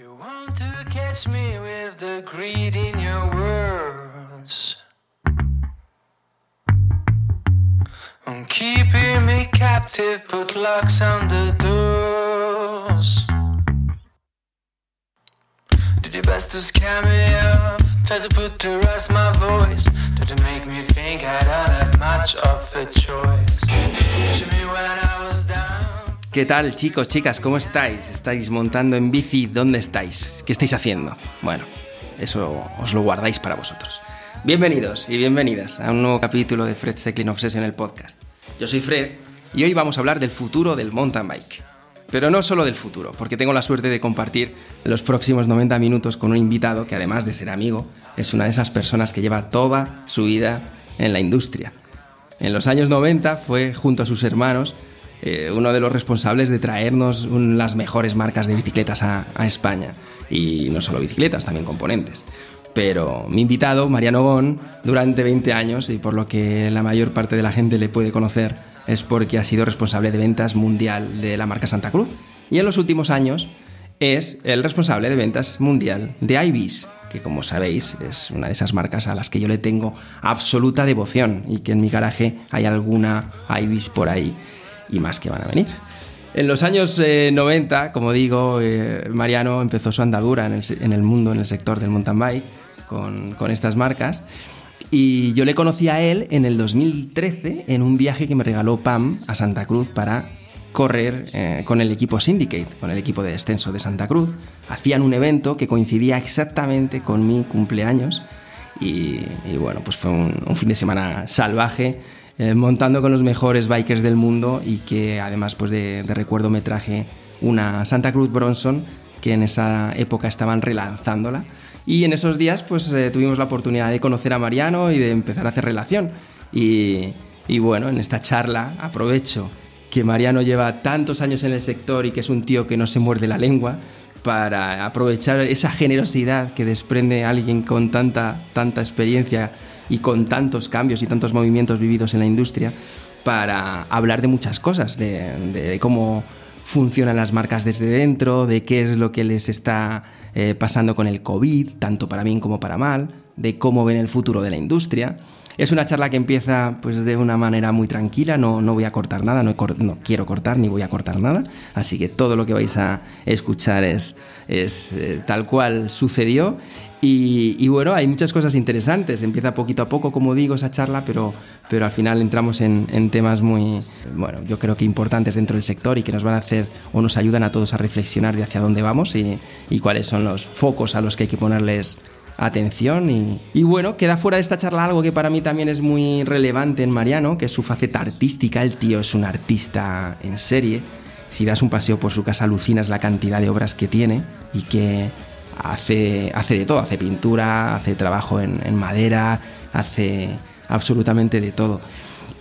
You want to catch me with the greed in your words. I'm keeping me captive, put locks on the doors. Did your best to scare me off, try to put to rest my voice, try to make me think I don't have much of a choice. Pushing me when I was down. ¿Qué tal chicos, chicas? ¿Cómo estáis? ¿Estáis montando en bici? ¿Dónde estáis? ¿Qué estáis haciendo? Bueno, eso os lo guardáis para vosotros. Bienvenidos y bienvenidas a un nuevo capítulo de Fred Cycling Obsession, el podcast. Yo soy Fred y hoy vamos a hablar del futuro del mountain bike. Pero no solo del futuro, porque tengo la suerte de compartir los próximos 90 minutos con un invitado que además de ser amigo, es una de esas personas que lleva toda su vida en la industria. En los años 90 fue junto a sus hermanos eh, uno de los responsables de traernos las mejores marcas de bicicletas a, a España. Y no solo bicicletas, también componentes. Pero mi invitado, Mariano Gon, durante 20 años, y por lo que la mayor parte de la gente le puede conocer, es porque ha sido responsable de ventas mundial de la marca Santa Cruz. Y en los últimos años es el responsable de ventas mundial de Ibis, que como sabéis es una de esas marcas a las que yo le tengo absoluta devoción y que en mi garaje hay alguna Ibis por ahí y más que van a venir. En los años eh, 90, como digo, eh, Mariano empezó su andadura en el, en el mundo, en el sector del mountain bike, con, con estas marcas. Y yo le conocí a él en el 2013 en un viaje que me regaló Pam a Santa Cruz para correr eh, con el equipo Syndicate, con el equipo de descenso de Santa Cruz. Hacían un evento que coincidía exactamente con mi cumpleaños y, y bueno, pues fue un, un fin de semana salvaje, eh, montando con los mejores bikers del mundo y que además pues de, recuerdo me traje una Santa Cruz Bronson que en esa época estaban relanzándola. Y en esos días pues eh, tuvimos la oportunidad de conocer a Mariano y de empezar a hacer relación. Y, y bueno, en esta charla aprovecho que Mariano lleva tantos años en el sector y que es un tío que no se muerde la lengua para aprovechar esa generosidad que desprende alguien con tanta, tanta experiencia y con tantos cambios y tantos movimientos vividos en la industria para hablar de muchas cosas, de, cómo funcionan las marcas desde dentro, de qué es lo que les está eh, pasando con el COVID, tanto para bien como para mal, de cómo ven el futuro de la industria. Es una charla que empieza pues de una manera muy tranquila, no, no voy a cortar nada, no, no quiero cortar ni voy a cortar nada, así que todo lo que vais a escuchar es, es eh, tal cual sucedió. Y, y bueno, hay muchas cosas interesantes, empieza poquito a poco, como digo, esa charla, pero, pero al final entramos en, en temas muy, bueno, yo creo que importantes dentro del sector y que nos van a hacer o nos ayudan a todos a reflexionar de hacia dónde vamos y, y cuáles son los focos a los que hay que ponerles atención. Y, y bueno, queda fuera de esta charla algo que para mí también es muy relevante en Mariano, que es su faceta artística, el tío es un artista en serie, si das un paseo por su casa alucinas la cantidad de obras que tiene y que hace, hace de todo, hace pintura, hace trabajo en, en madera, hace absolutamente de todo.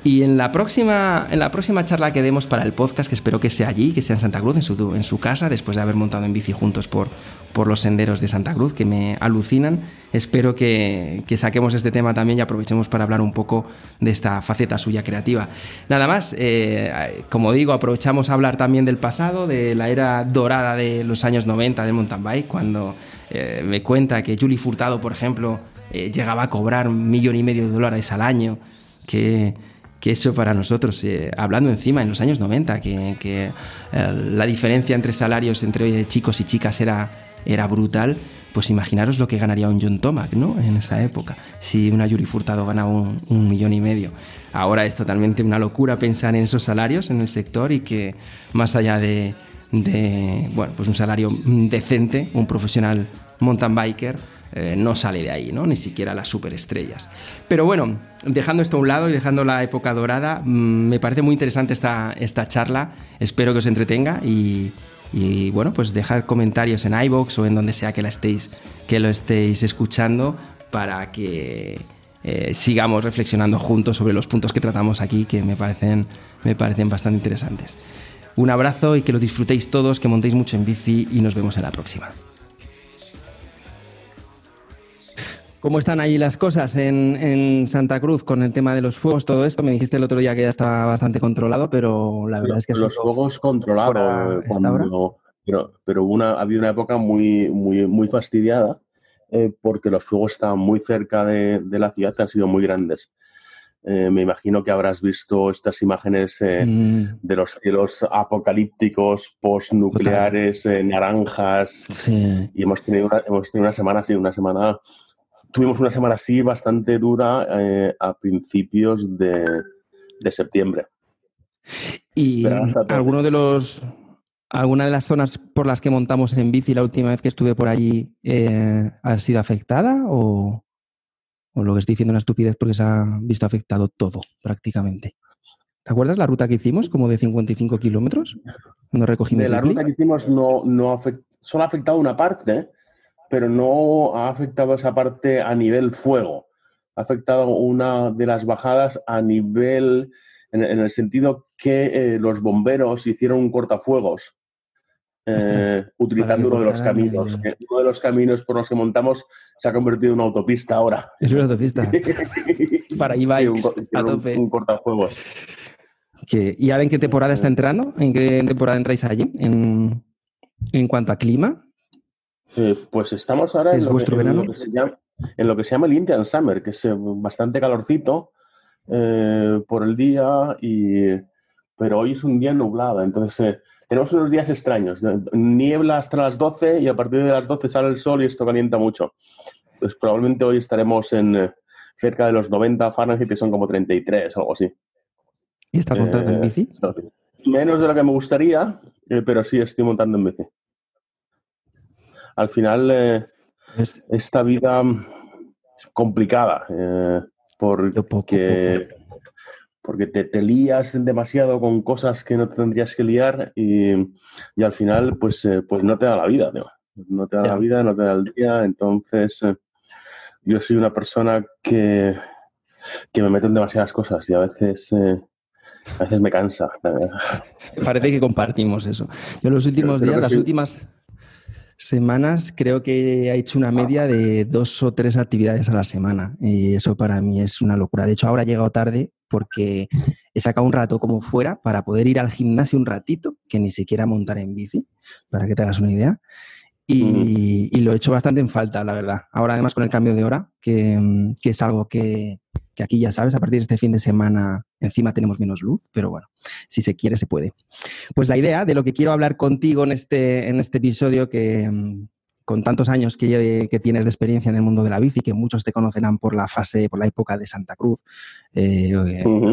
Y en la, próxima, en la próxima charla que demos para el podcast, que espero que sea allí, que sea en Santa Cruz, en su, en su casa, después de haber montado en bici juntos por, por los senderos de Santa Cruz, que me alucinan, espero que, que saquemos este tema también y aprovechemos para hablar un poco de esta faceta suya creativa. Nada más, eh, como digo, aprovechamos a hablar también del pasado, de la era dorada de los años 90 del mountain bike, cuando eh, me cuenta que Julie Furtado, por ejemplo, eh, llegaba a cobrar un millón y medio de dólares al año, que que eso para nosotros, eh, hablando encima en los años 90, que, eh, la diferencia entre salarios entre chicos y chicas era, era brutal, pues imaginaros lo que ganaría un John Tomac, ¿no? En esa época, si una Yuri Furtado ganaba un, un millón y medio. Ahora es totalmente una locura pensar en esos salarios en el sector y que más allá de, de bueno, pues un salario decente, un profesional mountain biker, eh, no sale de ahí, ¿no? Ni siquiera las superestrellas. Pero bueno, dejando esto a un lado y dejando la época dorada, mmm, me parece muy interesante esta, esta charla. Espero que os entretenga y, y bueno, pues dejad comentarios en iBox o en donde sea que, la estéis, que lo estéis escuchando para que eh, sigamos reflexionando juntos sobre los puntos que tratamos aquí que me parecen, me parecen bastante interesantes. Un abrazo y que lo disfrutéis todos, que montéis mucho en bici y nos vemos en la próxima. ¿Cómo están ahí las cosas en, en, Santa Cruz con el tema de los fuegos, todo esto? Me dijiste el otro día que ya estaba bastante controlado, pero la verdad es que... Los fuegos controlados cuando pero, pero una, ha habido una época muy, muy, muy fastidiada eh, porque los fuegos estaban muy cerca de, la ciudad y han sido muy grandes. Eh, me imagino que habrás visto estas imágenes eh, mm. de los cielos apocalípticos, postnucleares, naranjas. Y hemos tenido, una, hemos tenido una semana así, una semana. Tuvimos una semana así bastante dura a principios de, de septiembre. ¿Y alguno de los alguna de las zonas por las que montamos en bici la última vez que estuve por allí eh, ha sido afectada o, lo que estoy diciendo una estupidez porque se ha visto afectado todo prácticamente? ¿Te acuerdas la ruta que hicimos, como de 55 kilómetros? Cuando recogimos de la ruta que hicimos no, no solo ha afectado una parte, pero no ha afectado esa parte a nivel fuego. Ha afectado una de las bajadas a nivel en, el sentido que eh, los bomberos hicieron un cortafuegos eh, utilizando uno de los caminos. uno de los caminos por los que montamos se ha convertido en una autopista ahora. Es una autopista. Para e un, cortafuegos. ¿Y ahora en qué temporada está entrando? ¿En qué temporada entráis allí? En, cuanto a clima. Eh, pues estamos ahora en lo, que, se llama, en lo que se llama el Indian Summer, que es bastante calorcito, eh, por el día, y, pero hoy es un día nublado, entonces eh, tenemos unos días extraños, niebla hasta las 12 y a partir de las 12 sale el sol y esto calienta mucho. Pues probablemente hoy estaremos en eh, cerca de los 90 Fahrenheit, que son como 33 o algo así. ¿Y estás montando en bici? Menos de lo que me gustaría, pero sí estoy montando en bici. Al final, esta vida es complicada porque, porque te, te, lías demasiado con cosas que no tendrías que liar y, al final pues, eh, pues no te da la vida, no te da la vida, no te da el día, entonces eh, yo soy una persona que, que me meto en demasiadas cosas y a veces... Eh, a veces me cansa. Parece que compartimos eso. Yo los últimos días, las últimas semanas creo que ha hecho una media de dos o tres actividades a la semana y eso para mí es una locura. De hecho, ahora he llegado tarde porque he sacado un rato como fuera para poder ir al gimnasio un ratito, que ni siquiera montar en bici, para que te hagas una idea. Y, lo he hecho bastante en falta, la verdad. Ahora además con el cambio de hora, que, que es algo que, que aquí ya sabes, a partir de este fin de semana encima tenemos menos luz, pero bueno, si se quiere se puede. Pues la idea de lo que quiero hablar contigo en este, en este episodio que mm, con tantos años que, que, tienes de experiencia en el mundo de la bici, que muchos te conocerán por la fase, por la época de Santa Cruz, eh,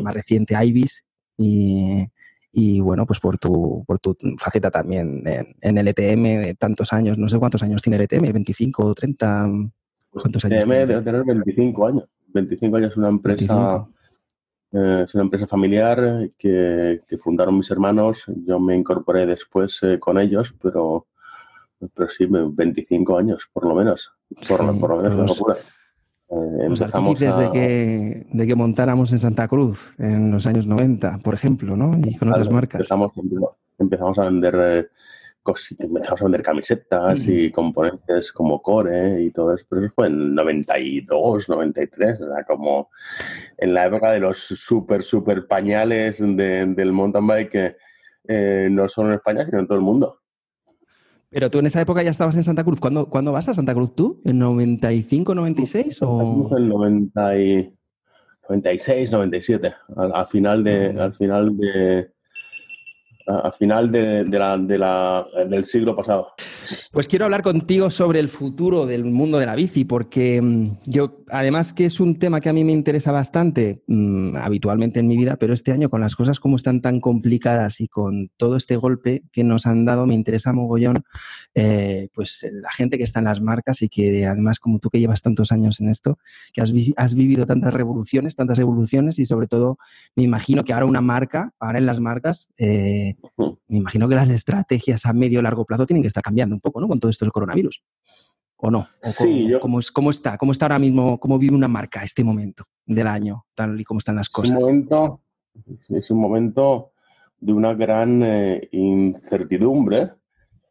más reciente Ibis y, y, bueno, pues por tu, por tu faceta también en, el ETM de tantos años, no sé cuántos años tiene el ETM, 25 o 30, ¿cuántos años? ETM debe tener 25 años. 25 años, una empresa, eh, es una empresa familiar que, fundaron mis hermanos. Yo me incorporé después eh, con ellos, pero, pero sí, 25 años, por lo menos. Por, lo menos, los, locura. Eh, empezamos de, que, de que montáramos en Santa Cruz en los años 90, por ejemplo, ¿no? Y con otras marcas. Empezamos, empezamos a vender empezamos a vender camisetas y componentes como core y todo eso, pero eso fue en 92, 93, era como en la época de los super, super pañales del mountain bike, eh, no solo en España, sino en todo el mundo. Pero tú en esa época ya estabas en Santa Cruz. ¿Cuándo, ¿cuándo vas a Santa Cruz tú? ¿En 95, 96? O... En 96, 97, al, final de, al final de, a final de, la, de la, del siglo pasado. Pues quiero hablar contigo sobre el futuro del mundo de la bici, porque mm, yo, además que es un tema que a mí me interesa bastante mm, habitualmente en mi vida, pero este año con las cosas como están tan complicadas y con todo este golpe que nos han dado, me interesa mogollón, eh, pues la gente que está en las marcas y que además como tú que llevas tantos años en esto, que has, has vivido tantas revoluciones, tantas evoluciones y sobre todo me imagino que ahora una marca, ahora en las marcas, eh, me imagino que las estrategias a medio largo plazo tienen que estar cambiando un poco, ¿no? Con todo esto del coronavirus. ¿O no? sí, cómo, ¿cómo, está? ¿Cómo está ahora mismo? ¿Cómo vive una marca este momento del año, tal y como están las cosas? Es un momento, es un momento de una gran eh, incertidumbre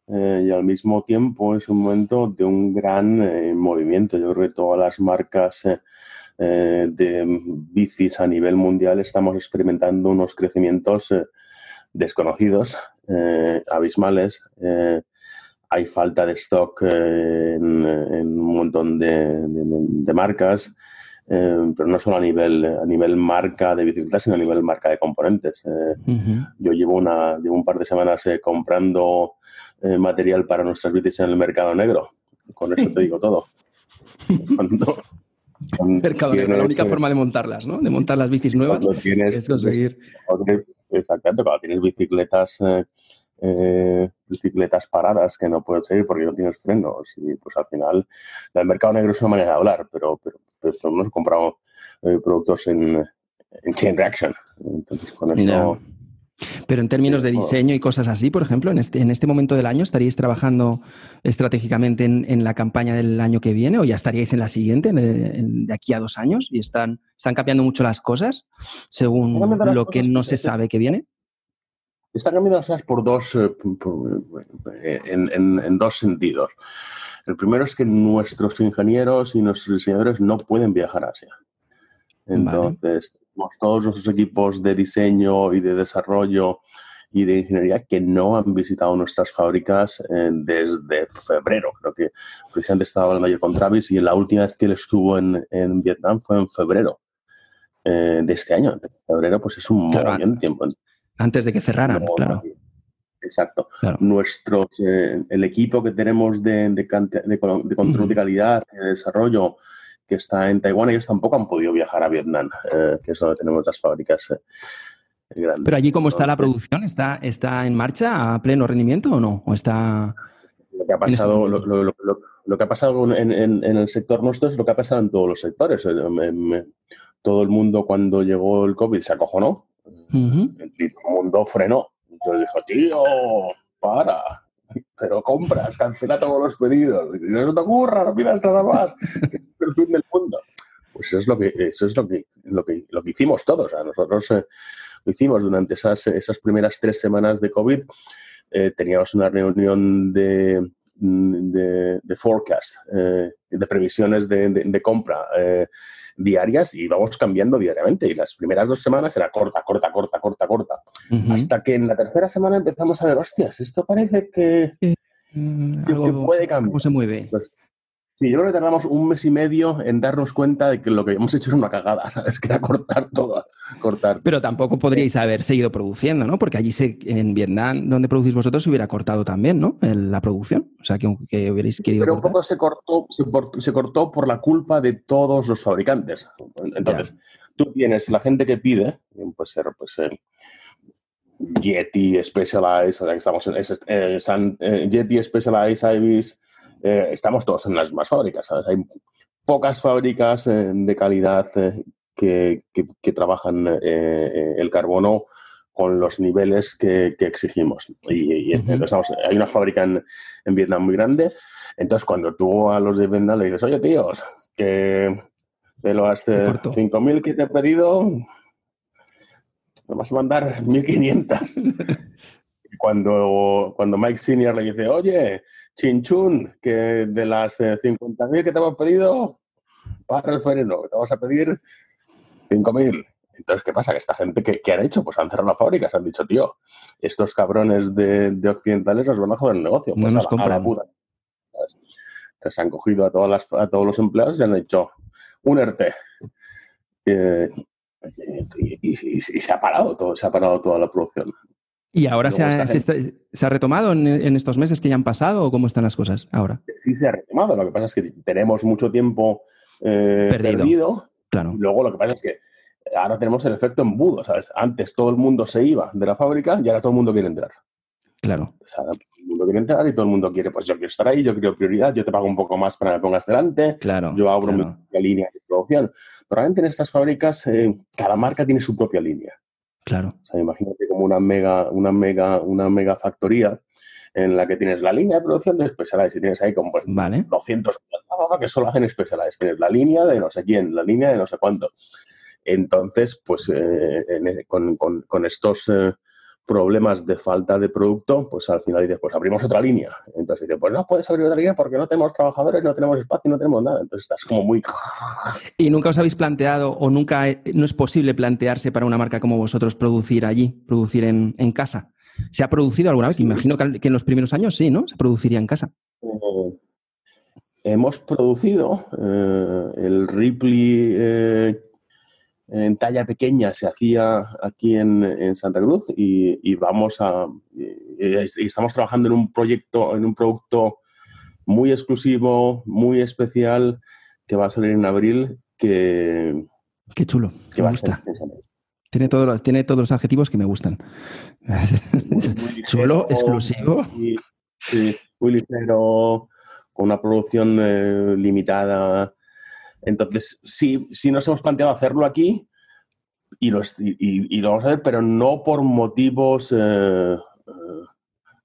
eh, y al mismo tiempo es un momento de un gran eh, movimiento. Yo creo que todas las marcas de bicis a nivel mundial estamos experimentando unos crecimientos desconocidos, eh, abismales, eh, hay falta de stock en, un montón de, marcas, pero no solo a nivel, a nivel marca de bicicletas, sino a nivel marca de componentes. Yo llevo, una, llevo un par de semanas comprando material para nuestras bicis en el mercado negro. Con eso te digo todo. Cuando, mercado negro, la única forma de montarlas, ¿no? De montar las bicis nuevas es conseguir... Exactamente, cuando tienes bicicletas... Eh, eh, bicicletas paradas que no puedes seguir porque no tienes frenos y pues al final el mercado negro es una manera de hablar pero pero, hemos comprado eh, productos en, en, chain reaction entonces con eso pero en términos de diseño y cosas así, por ejemplo, en este, en este momento del año, ¿estaríais trabajando estratégicamente en, la campaña del año que viene o ya estaríais en la siguiente, de aquí a dos años? ¿Y están, están cambiando mucho las cosas según lo que no se sabe que viene? Están cambiando las cosas por dos, eh, eh, en, dos sentidos. El primero es que nuestros ingenieros y nuestros diseñadores no pueden viajar a Asia. Entonces, todos nuestros equipos de diseño y de desarrollo y de ingeniería que no han visitado nuestras fábricas eh, desde febrero. Creo que precisamente estaba hablando ayer con Travis y la última vez que él estuvo en, en Vietnam fue en febrero eh, de este año. En febrero, pues es un claro, tiempo. Antes de que cerraran, claro. Exacto. Nuestros, eh, el equipo que tenemos de, de, de control de calidad, de desarrollo, que está en Taiwán, ellos tampoco han podido viajar a Vietnam, eh, que es donde tenemos las fábricas eh, grandes. Pero allí, ¿cómo está la producción? ¿Está, ¿Está en marcha a pleno rendimiento o no? ¿O está lo que ha pasado, este lo, que ha pasado en, el sector nuestro es lo que ha pasado en todos los sectores. Eh, todo el mundo cuando llegó el COVID se acojonó, el mundo frenó. Entonces dijo, tío, para, pero compras, cancela todos los pedidos, y no te ocurra, no pidas nada más, que es el fin del mundo. Pues eso es lo que, eso es lo que, lo que, lo que hicimos todos. nosotros eh, lo hicimos durante esas, esas primeras tres semanas de COVID. Eh, teníamos una reunión de, de, de forecast, eh, de previsiones de, de compra diarias y vamos cambiando diariamente. Y las primeras dos semanas era corta, corta, corta, corta, corta. Hasta que en la tercera semana empezamos a ver, hostias, esto parece que, mm, puede cambiar. ¿Cómo se mueve? Pues, Sí, yo creo que tardamos un mes y medio en darnos cuenta de que lo que habíamos hecho era una cagada, ¿sabes? Que era cortar todo, cortar. Pero tampoco podríais haber seguido produciendo, ¿no? Porque allí en Vietnam, donde producís vosotros, se hubiera cortado también, ¿no? la producción. O sea, que, que hubierais querido. Pero un poco se cortó, se, cortó por la culpa de todos los fabricantes. Entonces, tú tienes la gente que pide, puede ser, pues, eh, Yeti, Specialized, o sea, estamos en eh, eh, Yeti, Specialized, Ibis eh, estamos todos en las mismas fábricas. Hay pocas fábricas eh, de calidad eh, que, que, trabajan el carbono con los niveles que, exigimos. Y, hay una fábrica en, en, Vietnam muy grande. Entonces, cuando tú a los de Vietnam le dices, oye, tíos, que de los 5.000 que te he pedido, me vas a mandar 1.500. cuando, cuando Mike Senior le dice, oye, Chinchun, que de las 50.000 eh, que te hemos pedido, para el freno, te vamos a pedir 5.000. Entonces, ¿qué pasa? Que esta gente, ¿qué, han hecho? Pues han cerrado la fábrica, se han dicho, tío, estos cabrones de, occidentales nos van a joder el negocio. Pues no a, la puta. Entonces han cogido a, todas las, a todos los empleados y han hecho un ERTE. Eh, y, se ha parado todo, se ha parado toda la producción. ¿Y ahora se ha, retomado en, estos meses que ya han pasado o cómo están las cosas ahora? Sí, se ha retomado. Lo que pasa es que tenemos mucho tiempo eh, perdido. Claro. luego lo que pasa es que ahora tenemos el efecto embudo. ¿sabes? Antes todo el mundo se iba de la fábrica y ahora todo el mundo quiere entrar. Claro. todo el mundo quiere entrar y todo el mundo quiere, pues yo quiero estar ahí, yo quiero prioridad, yo te pago un poco más para que me pongas delante. Claro. Yo abro mi línea de producción. Pero realmente en estas fábricas, eh, cada marca tiene su propia línea. Claro. O sea, imagínate como una mega, una mega, una mega factoría en la que tienes la línea de producción de Specialized y tienes ahí como pues, vale. 200 que solo hacen Specialized. Tienes la línea de no sé quién, la línea de no sé cuánto. Entonces, pues eh, con, con, con, estos eh, problemas de falta de producto, pues al final dices, pues abrimos otra línea. Entonces dices, pues no puedes abrir otra línea porque no tenemos trabajadores, no tenemos espacio, no tenemos nada. Entonces estás como muy... ¿Y nunca os habéis planteado o nunca no es posible plantearse para una marca como vosotros producir allí, producir en, casa? ¿Se ha producido alguna vez? Imagino que, en los primeros años sí, ¿no? Se produciría en casa. Eh, hemos producido eh, el Ripley en talla pequeña se hacía aquí en, Santa Cruz y, vamos a estamos trabajando en un proyecto en un producto muy exclusivo muy especial que va a salir en abril que qué chulo que me gusta. tiene todos los, tiene todos los adjetivos que me gustan. Chulo exclusivo. muy ligero con una producción eh, limitada entonces, sí, sí nos hemos planteado hacerlo aquí y lo, y, lo vamos a hacer, pero no por motivos, eh, eh,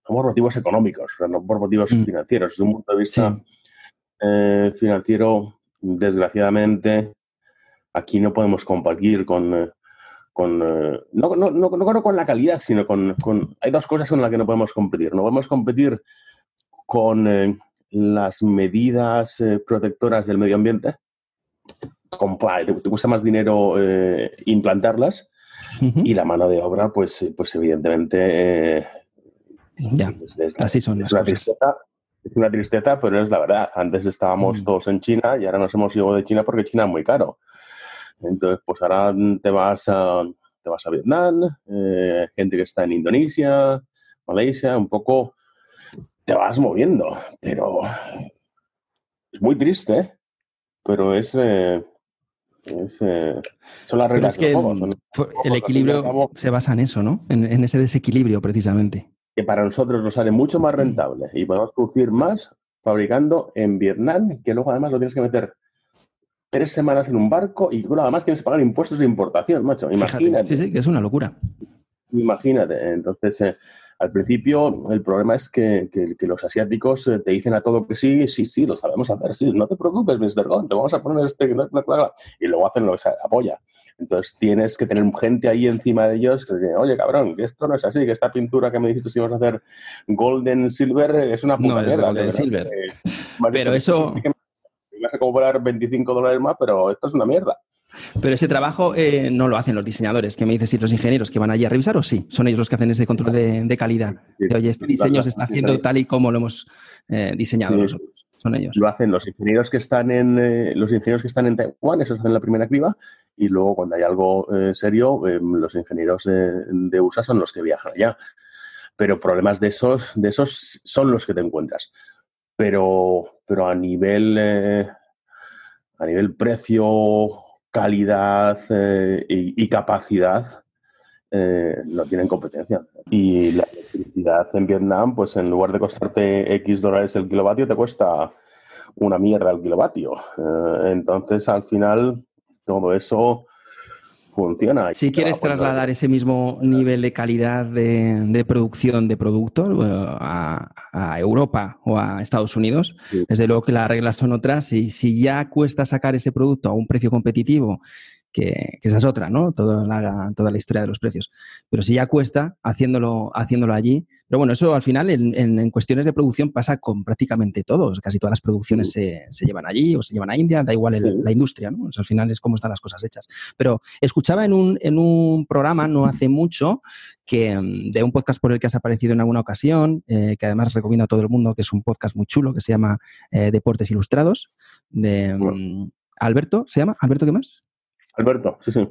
por motivos económicos, no por motivos mm. financieros. Desde un punto de vista eh, financiero, desgraciadamente, aquí no podemos compartir con... con no, no, no, no, con la calidad, sino con, con, Hay dos cosas con las que no podemos competir. No podemos competir con las medidas protectoras del medio ambiente, te, te, cuesta más dinero eh, implantarlas y la mano de obra, pues, eh, pues evidentemente... Eh, ya, así son las una cosas. Tristeza, es una tristeza, pero es la verdad. Antes estábamos mm. todos en China y ahora nos hemos ido de China porque China es muy caro. Entonces, pues ahora te vas a, te vas a Vietnam, gente que está en Indonesia, Malaysia, un poco te vas moviendo, pero es muy triste, pero es, eh, eh, son las reglas que El, equilibrio se basa en eso, ¿no? En, ese desequilibrio, precisamente. Que para nosotros nos sale mucho más rentable y podemos producir más fabricando en Vietnam, que luego además lo tienes que meter tres semanas en un barco y luego además tienes que pagar impuestos de importación, macho. Imagínate. sí, sí, que es una locura. Imagínate. Entonces, eh, al principio, el problema es que, los asiáticos eh, te dicen a todo que sí, sí, sí, lo sabemos hacer, sí, no te preocupes, Mr. Gon, te vamos a poner este, y luego hacen lo que se apoya. Entonces tienes que tener gente ahí encima de ellos que dice, oye, cabrón, que esto no es así, que esta pintura que me dijiste si vamos a hacer golden silver es una puta no, golden silver. pero eso... vas a cobrar 25 dólares más, pero esto es una mierda. Pero ese trabajo eh, no lo hacen los diseñadores. ¿Qué me dices si los ingenieros que van allí a revisar o sí? Son ellos los que hacen ese control de, calidad. oye, este diseño se está haciendo tal y como lo hemos eh, diseñado nosotros. Son ellos. Lo hacen los ingenieros que están en eh, los ingenieros que están en Taiwán, esos hacen la primera criba, y luego cuando hay algo serio, los ingenieros de USA son los que viajan allá. Pero problemas de esos, de esos son los que te encuentras. Pero, pero a nivel a nivel precio calidad eh, y, capacidad eh, no tienen competencia. Y la electricidad en Vietnam, pues en lugar de costarte X dólares el kilovatio, te cuesta una mierda el kilovatio. Eh, entonces, al final, todo eso funciona. Si quieres trasladar ese mismo nivel de calidad de, producción de productos eh, a, Europa o a Estados Unidos, desde luego que las reglas son otras y si ya cuesta sacar ese producto a un precio competitivo que, esa es otra, ¿no? Toda la, toda la historia de los precios. Pero si ya cuesta haciéndolo, haciéndolo allí. Pero bueno, eso al final en, cuestiones de producción pasa con prácticamente todos. Casi todas las producciones se, llevan allí o se llevan a India, da igual la industria, ¿no? al final es cómo están las cosas hechas. Pero escuchaba en un, en un programa no hace mucho que mm, de un podcast por el que has aparecido en alguna ocasión, eh, que además recomiendo a todo el mundo, que es un podcast muy chulo, que se llama eh, Deportes Ilustrados, de mm, Alberto, ¿se llama? ¿Alberto qué más? Alberto, sí, sí.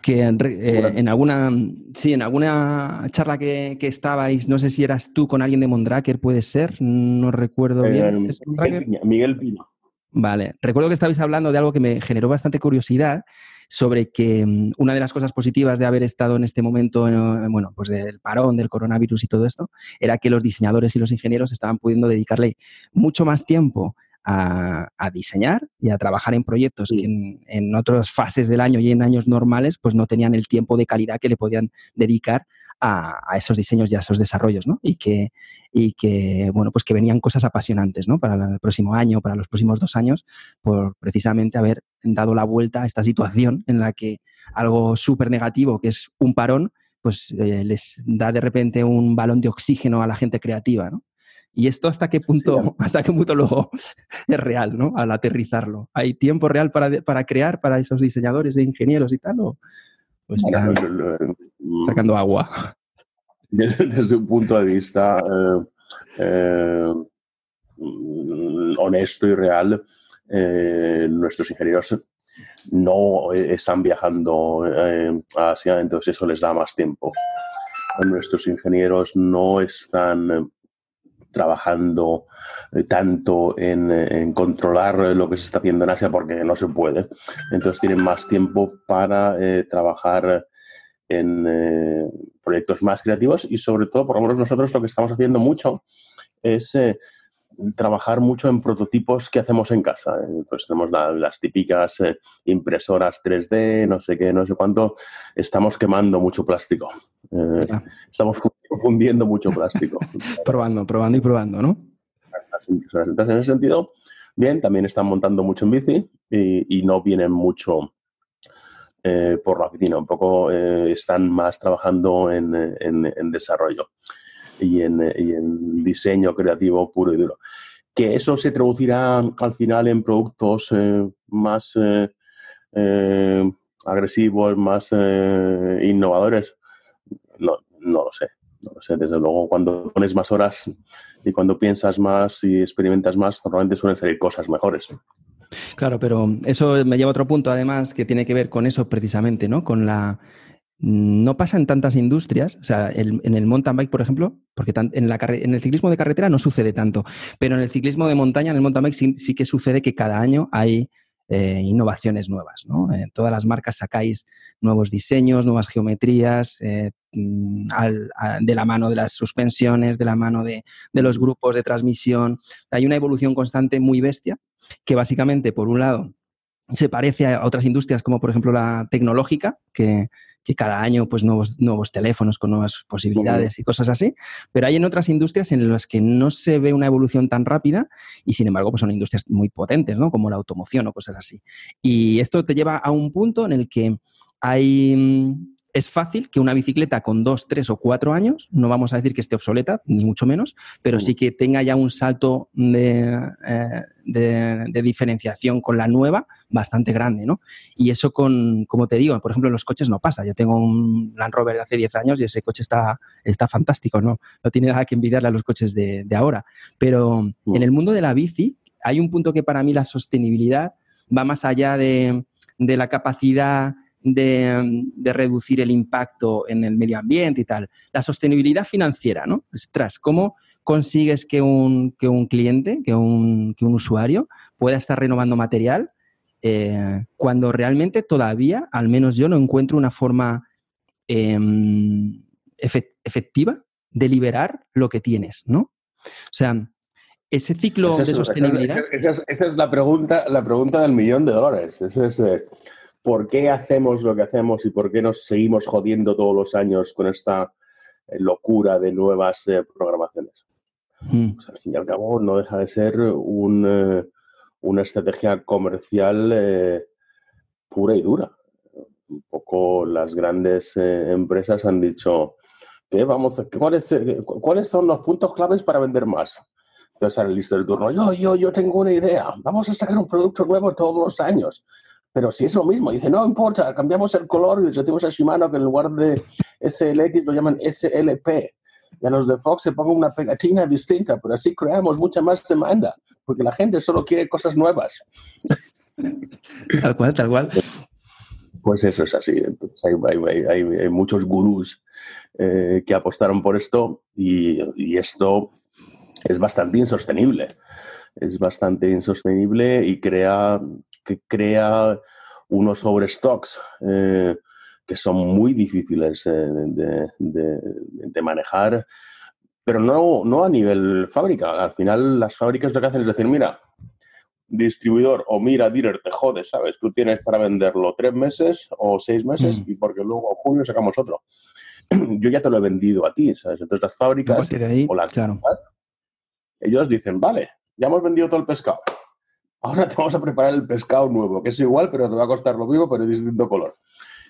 Que eh, en alguna, sí, en alguna charla que, estabais, no sé si eras tú con alguien de Mondraker, puede ser, no recuerdo bien. Eh, Miguel Pino. Vale, recuerdo que estabais hablando de algo que me generó bastante curiosidad sobre que mm, una de las cosas positivas de haber estado en este momento, bueno, pues del parón, del coronavirus y todo esto, era que los diseñadores y los ingenieros estaban pudiendo dedicarle mucho más tiempo a, diseñar y a trabajar en proyectos que en, otras fases del año y en años normales pues no tenían el tiempo de calidad que le podían dedicar a, esos diseños y a esos desarrollos, ¿no? Y que, y que, bueno, pues que venían cosas apasionantes, ¿no? Para el próximo año, para los próximos dos años, por precisamente haber dado la vuelta a esta situación en la que algo súper negativo, que es un parón, pues eh, les da de repente un balón de oxígeno a la gente creativa, ¿no? Y esto hasta qué punto, hasta qué punto luego es real, ¿no? Al aterrizarlo. ¿Hay tiempo real para, para crear para esos diseñadores e ingenieros y tal? ¿O, están sacando agua? desde, un punto de vista eh, eh, honesto y real, nuestros ingenieros no están viajando a Asia, entonces eso les da más tiempo. Nuestros ingenieros no están trabajando eh, tanto en, controlar lo que se está haciendo en Asia porque no se puede. Entonces tienen más tiempo para eh, trabajar en eh, proyectos más creativos y sobre todo, por lo menos nosotros lo que estamos haciendo mucho es trabajar mucho en prototipos que hacemos en casa. Pues tenemos las típicas impresoras 3D, no sé qué, no sé cuánto. Estamos quemando mucho plástico. Estamos fundiendo mucho plástico. probando, probando y probando, ¿no? Entonces, en ese sentido, bien, también están montando mucho en bici y, no vienen mucho eh, por la oficina, un poco eh, están más trabajando en, desarrollo y en, diseño creativo puro y duro. Que eso se traducirá al final en productos eh, más agresivos, más innovadores, no, no lo sé, desde luego, cuando pones más horas y cuando piensas más y experimentas más, normalmente suelen salir cosas mejores. Claro, pero eso me lleva a otro punto, además, que tiene que ver con eso precisamente, ¿no? Con la. No pasa en tantas industrias, o sea, en el mountain bike, por ejemplo, porque en, la en, el ciclismo de carretera no sucede tanto, pero en el ciclismo de montaña, en el mountain bike, sí que sucede que cada año hay eh, innovaciones nuevas. ¿no? Todas las marcas sacáis nuevos diseños, nuevas geometrías, eh, mm, de la mano de las suspensiones, de la mano de, los grupos de transmisión. Hay una evolución constante muy bestia que básicamente, por un lado, se parece a otras industrias como por ejemplo la tecnológica, que, que cada año pues nuevos, nuevos teléfonos con nuevas posibilidades y cosas así, pero hay en otras industrias en las que no se ve una evolución tan rápida y sin embargo pues son industrias muy potentes, ¿no? Como la automoción o cosas así. Y esto te lleva a un punto en el que hay mm, es fácil que una bicicleta con dos, tres o cuatro años, no vamos a decir que esté obsoleta, ni mucho menos, pero sí que tenga ya un salto de, eh, diferenciación con la nueva bastante grande, ¿no? Y eso con, como te digo, por ejemplo, en los coches no pasa. Yo tengo un Land Rover de hace 10 años y ese coche está, está fantástico, ¿no? No tiene nada que envidiarle a los coches de, ahora. Pero mm. en el mundo de la bici hay un punto que para mí la sostenibilidad va más allá de, de la capacidad de, reducir el impacto en el medio ambiente y tal. La sostenibilidad financiera, ¿no? Ostras, ¿cómo consigues que un, un cliente, que un, que un, usuario pueda estar renovando material eh, cuando realmente todavía, al menos yo, no encuentro una forma em, efectiva de liberar lo que tienes, ¿no? O sea, ese ciclo de sostenibilidad. Esa, es, la pregunta, la pregunta del millón de dólares. Ese es, eh, por qué hacemos lo que hacemos y por qué nos seguimos jodiendo todos los años con esta eh, locura de nuevas eh, programaciones. Hmm. Pues, al fin y al cabo no deja de ser eh, una estrategia comercial pura y dura. Un poco las grandes empresas han dicho, ¿qué vamos, ¿cuáles, ¿cuáles son los puntos claves para vender más? Entonces sale el listo del turno, yo, yo, yo tengo una idea, vamos a sacar un producto nuevo todos los años. Pero si es lo mismo, dice, no importa, cambiamos el color y les decimos a Shimano que en lugar de SLX lo llaman SLP. Y a los de Fox se pongan una pegatina distinta, pero así creamos mucha más demanda, porque la gente solo quiere cosas nuevas. Tal cual, tal cual. Pues eso es así. hay, muchos gurús eh, que apostaron por esto y, y esto es bastante insostenible. Es bastante insostenible y crea que crea unos overstocks eh, que son muy difíciles eh, de, manejar, pero no, no a nivel fábrica. Al final las fábricas lo que hacen es decir, mira, distribuidor o mira, dealer, te jodes, ¿sabes? Tú tienes para venderlo tres meses o seis meses mm. y porque luego en junio sacamos otro. Yo ya te lo he vendido a ti, ¿sabes? Entonces las fábricas o las claro. ellos dicen, vale, ya hemos vendido todo el pescado ahora te vamos a preparar el pescado nuevo, que es igual, pero te va a costar lo mismo, pero de distinto color.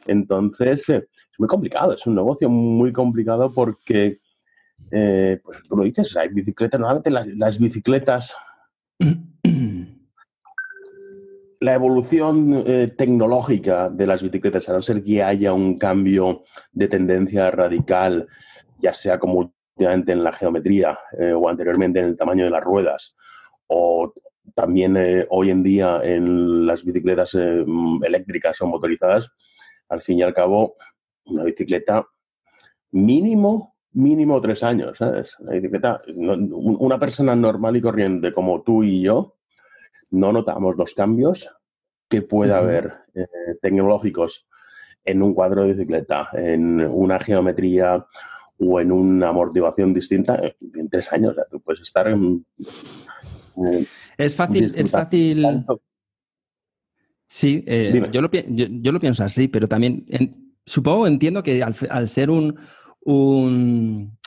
Entonces, eh, es muy complicado, es un negocio muy complicado porque, eh, pues tú lo dices, hay bicicletas, normalmente las, bicicletas, la evolución eh, tecnológica de las bicicletas, a no ser que haya un cambio de tendencia radical, ya sea como últimamente en la geometría o anteriormente en el tamaño de las ruedas, o también eh, hoy en día en las bicicletas eh, eléctricas o motorizadas, al fin y al cabo, una bicicleta mínimo, mínimo tres años, ¿sabes? Una bicicleta, una persona normal y corriente como tú y yo, no notamos los cambios que pueda haber tecnológicos en un cuadro de bicicleta, en una geometría o en una amortiguación distinta en tres años. tú puedes estar en... es fácil, es fácil... Sí, eh, yo, lo, yo, lo, pienso así, pero también supongo, entiendo que al, ser un, un,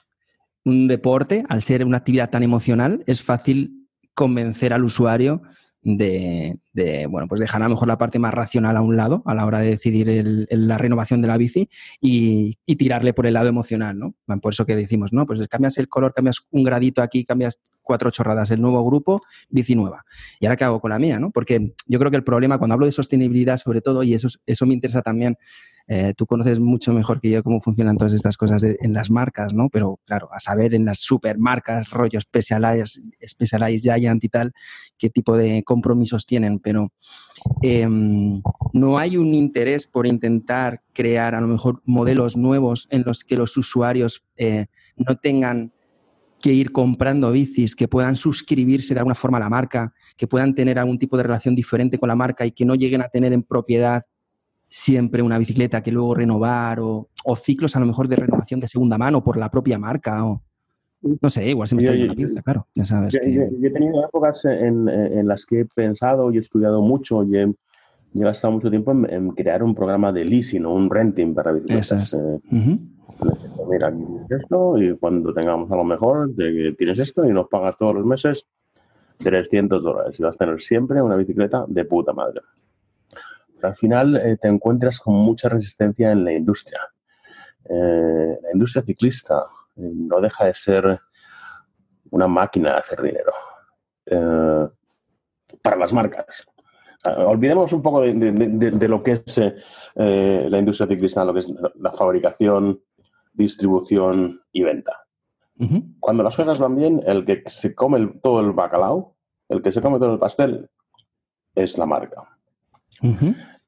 un, deporte, al ser una actividad tan emocional, es fácil convencer al usuario de, bueno, pues dejar a lo mejor la parte más racional a un lado a la hora de decidir la renovación de la bici y, tirarle por el lado emocional, ¿no? Por eso que decimos, ¿no? Pues cambias el color, cambias un gradito aquí, cambias cuatro chorradas, el nuevo grupo, bici nueva. ¿Y ahora qué hago con la mía, no? Porque yo creo que el problema, cuando hablo de sostenibilidad sobre todo, y eso, eso me interesa también, eh, tú conoces mucho mejor que yo cómo funcionan todas estas cosas en las marcas, ¿no? Pero claro, a saber en las supermarcas, rollos Specialized, Specialized Giant y tal, qué tipo de compromisos tienen, pero em, no hay un interés por intentar crear a lo mejor modelos nuevos en los que los usuarios eh, no tengan que ir comprando bicis, que puedan suscribirse de alguna forma a la marca, que puedan tener algún tipo de relación diferente con la marca y que no lleguen a tener en propiedad siempre una bicicleta que luego renovar o, ciclos a lo mejor de renovación de segunda mano por la propia marca o no sé, igual se me está yendo la pieza, claro. Ya sabes yo, he tenido épocas en, las que he pensado y he estudiado mucho y he, gastado mucho tiempo en, crear un programa de leasing o un renting para bicicletas. Eh, mira, esto y cuando tengamos a lo mejor tienes esto y nos pagas todos los meses 300 dólares y vas a tener siempre una bicicleta de puta madre al final eh, te encuentras con mucha resistencia en la industria. Eh, la industria ciclista eh, no deja de ser una máquina de hacer dinero para las marcas. olvidemos un poco de, lo que es la industria ciclista, lo que es la fabricación, distribución y venta. Cuando las cosas van bien, el que se come todo el bacalao, el que se come todo el pastel, es la marca.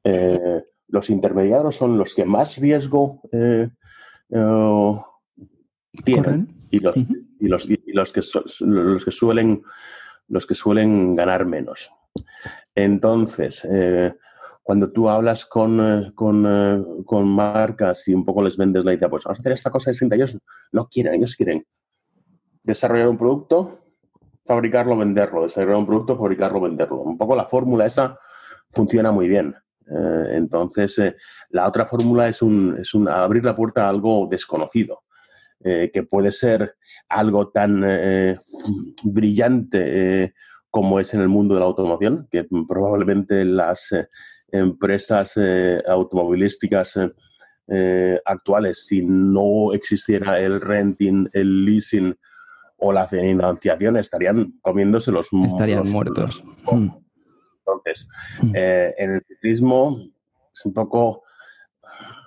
Eh, los intermediarios son los que más riesgo eh, eh, tienen y los, y los, los, que los, que suelen, los que suelen ganar menos. Entonces, cuando tú hablas con, con, marcas y un poco les vendes la idea, pues vamos a hacer esta cosa distinta, ellos no quieren, ellos quieren desarrollar un producto, fabricarlo, venderlo, desarrollar un producto, fabricarlo, venderlo. Un poco la fórmula esa funciona muy bien. Eh, entonces, eh, la otra fórmula es, un, es un, abrir la puerta a algo desconocido, eh, que puede ser algo tan brillante como es en el mundo de la automoción, que probablemente las empresas automovilísticas actuales, si no existiera el renting, el leasing o la financiación, estarían comiéndose los Estarían muertos. Mm. Entonces, mm. eh, en el ciclismo es un poco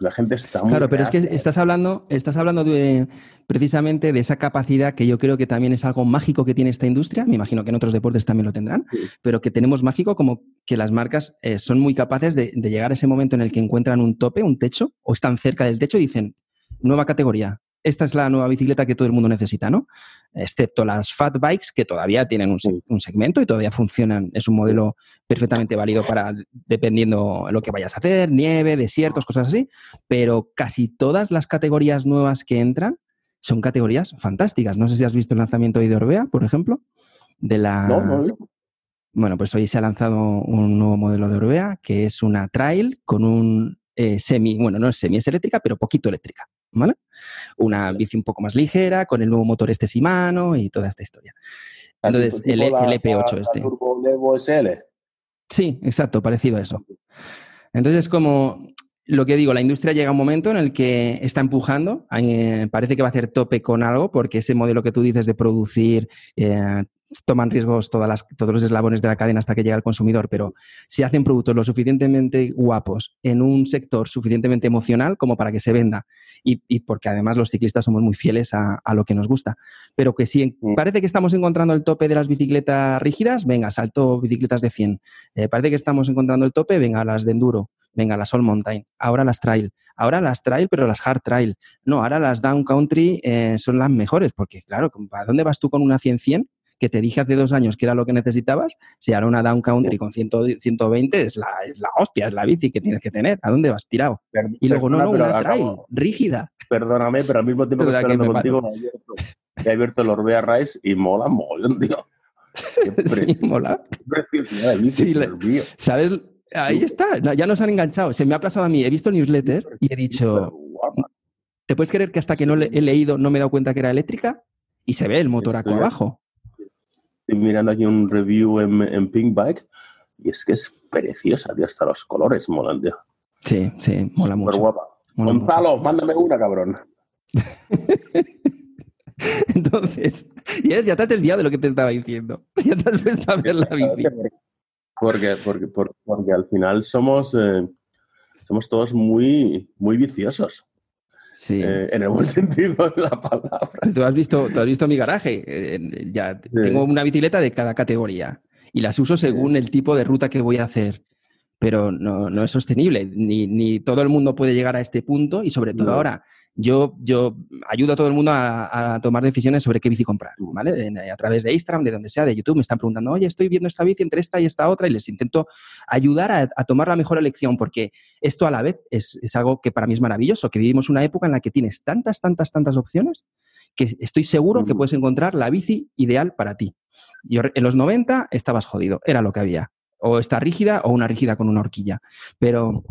la gente está muy Claro, pero es que estás hablando, estás hablando de, precisamente de esa capacidad que yo creo que también es algo mágico que tiene esta industria. Me imagino que en otros deportes también lo tendrán, pero que tenemos mágico como que las marcas eh, son muy capaces de, llegar a ese momento en el que encuentran un tope, un techo, o están cerca del techo y dicen, nueva categoría, esta es la nueva bicicleta que todo el mundo necesita, ¿no? Excepto las fat bikes que todavía tienen un, segmento y todavía funcionan. Es un modelo perfectamente válido para, dependiendo lo que vayas a hacer, nieve, desiertos, cosas así. Pero casi todas las categorías nuevas que entran son categorías fantásticas. No sé si has visto el lanzamiento de Orbea, por ejemplo, de la... No, no. Bueno, pues hoy se ha lanzado un nuevo modelo de Orbea que es una trail con un eh, semi, bueno, no es semi, es eléctrica, pero poquito eléctrica. ¿Vale? Una bici un poco más ligera, con el nuevo motor este Shimano y toda esta historia. Entonces, el, EP8 e este. Turbo SL. Sí, exacto, parecido a eso. Entonces, como lo que digo, la industria llega a un momento en el que está empujando, eh, parece que va a hacer tope con algo, porque ese modelo que tú dices de producir eh, toman riesgos todas las, todos los eslabones de la cadena hasta que llega al consumidor, pero si hacen productos lo suficientemente guapos en un sector suficientemente emocional como para que se venda y, y porque además los ciclistas somos muy fieles a, a lo que nos gusta. Pero que si Mm. parece que estamos encontrando el tope de las bicicletas rígidas, venga, salto bicicletas de 100. Eh, parece que estamos encontrando el tope, venga, las de enduro, venga, las all mountain, ahora las trail, ahora las trail, pero las hard trail. No, ahora las down country eh, son las mejores, porque claro, ¿a dónde vas tú con una 100-100? Que te dije hace dos años que era lo que necesitabas, si ahora una down country con 100, 120 es la, es la hostia, es la bici que tienes que tener. ¿A dónde vas tirado? Y luego, no, no, una trail, acabo- rígida. Perdóname, pero al mismo tiempo que estoy hablando contigo, he abierto, el Orbea Rise y mola mogollón, tío. Sí, mola. preciosidad de bici, Sí, le-. ¿Sabes? Ahí está, ya nos han enganchado. Se me ha pasado a mí. He visto el newsletter y he dicho. ¿te puedes creer que hasta que no le- he leído no me he dado cuenta que era eléctrica? Y se ve el motor Estoy- abajo. Estoy mirando aquí un review en, en Pink Bike y es que es preciosa, tío. Hasta los colores molan, tío. Sí, sí, mola Súper mucho. guapa. mola mucho. Gonzalo, mándame una, cabrón. Entonces, yes, ya te has desviado de lo que te estaba diciendo. Ya te has puesto a ver la bici. Porque, porque, porque, porque al final somos, eh, somos todos muy, muy viciosos, Sí. eh, en el buen sentido de la palabra. Tú has visto, tú has visto mi garaje. Eh, ya tengo una bicicleta de cada categoría y las uso según el tipo de ruta que voy a hacer. Pero no, no es sostenible, ni, ni todo el mundo puede llegar a este punto y sobre todo No. ahora yo, yo ayudo a todo el mundo a, a tomar decisiones sobre qué bici comprar, ¿vale? A través de Instagram, de donde sea, de YouTube, me están preguntando, oye, estoy viendo esta bici entre esta y esta otra y les intento ayudar a, a tomar la mejor elección porque esto a la vez es, es algo que para mí es maravilloso, que vivimos una época en la que tienes tantas, tantas, tantas opciones que estoy seguro que puedes encontrar la bici ideal para ti. Yo, en los 90 estabas jodido, era lo que había. O está rígida o una rígida con una horquilla. Pero,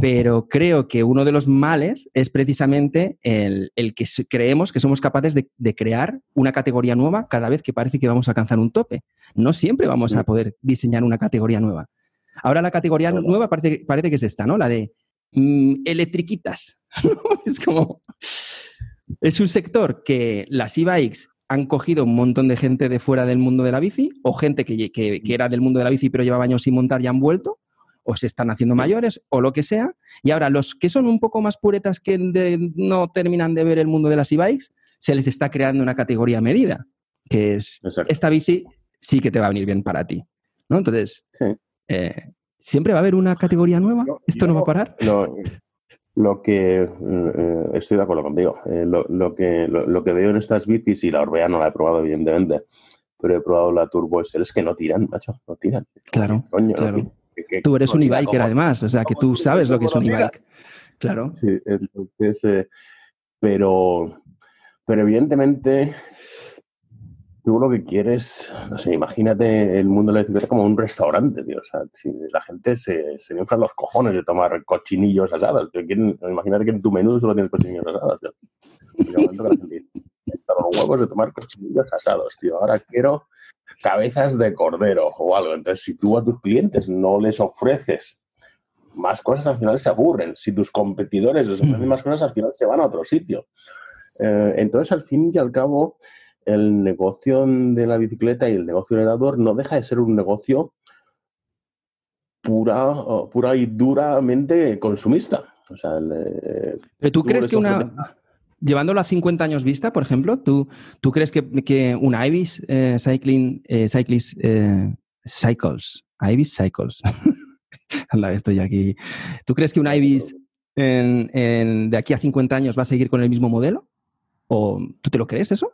pero creo que uno de los males es precisamente el, el que creemos que somos capaces de, de crear una categoría nueva cada vez que parece que vamos a alcanzar un tope. No siempre vamos a Mm. poder diseñar una categoría nueva. Ahora la categoría nueva parece, parece que es esta, ¿no? La de mm, electriquitas. es como... Es un sector que las e-bikes han cogido un montón de gente de fuera del mundo de la bici o gente que, que- que era del mundo de la bici pero llevaba años sin montar y han vuelto o se están haciendo mayores o lo que sea. Y ahora los que son un poco más puretas que de- no terminan de ver el mundo de las e-bikes, se les está creando una categoría a medida, que es Exacto. esta bici sí que te va a venir bien para ti. ¿no? Entonces, Sí. eh, ¿siempre va a haber una categoría nueva? ¿Esto no va a parar? Lo que eh, estoy de acuerdo contigo. Eh, lo, lo que, lo, lo que veo en estas bicis, y la Orbea no la he probado, evidentemente, pero he probado la Turbo SL, es que no tiran, macho, no tiran. Claro, Coño, claro. Tú eres no un e-biker además, o sea que tú sabes lo que es un e-bike. Claro. Sí, entonces, eh, pero, pero evidentemente, tú lo que quieres, no sé, imagínate el mundo de la bicicleta como un restaurante, tío. O sea, si la gente se, se inflan los cojones de tomar cochinillos asados. Tío. Quieren- Imagínate que en tu menú solo tienes cochinillos asados, tío. Llega un momento que la gente dice, están los huevos de tomar cochinillos asados, tío. Ahora quiero cabezas de cordero o algo. Entonces, si tú a tus clientes no les ofreces más cosas, al final se aburren. Si tus competidores les ofrecen más cosas, al final se van a otro sitio. Eh, entonces, al fin y al cabo, el negocio de la bicicleta y el negocio del no deja de ser un negocio pura, pura y duramente consumista. O sea, el, Pero tú crees que una, llevándolo a 50 años vista, por ejemplo, ¿tú, tú crees que, que una Ibis eh, Cycling, eh, Cyclist, eh, Cycles, Ibis Cycles, estoy aquí, ¿tú crees que una Ibis en- en- de aquí a 50 años va a seguir con el mismo modelo? ¿O tú te lo crees eso?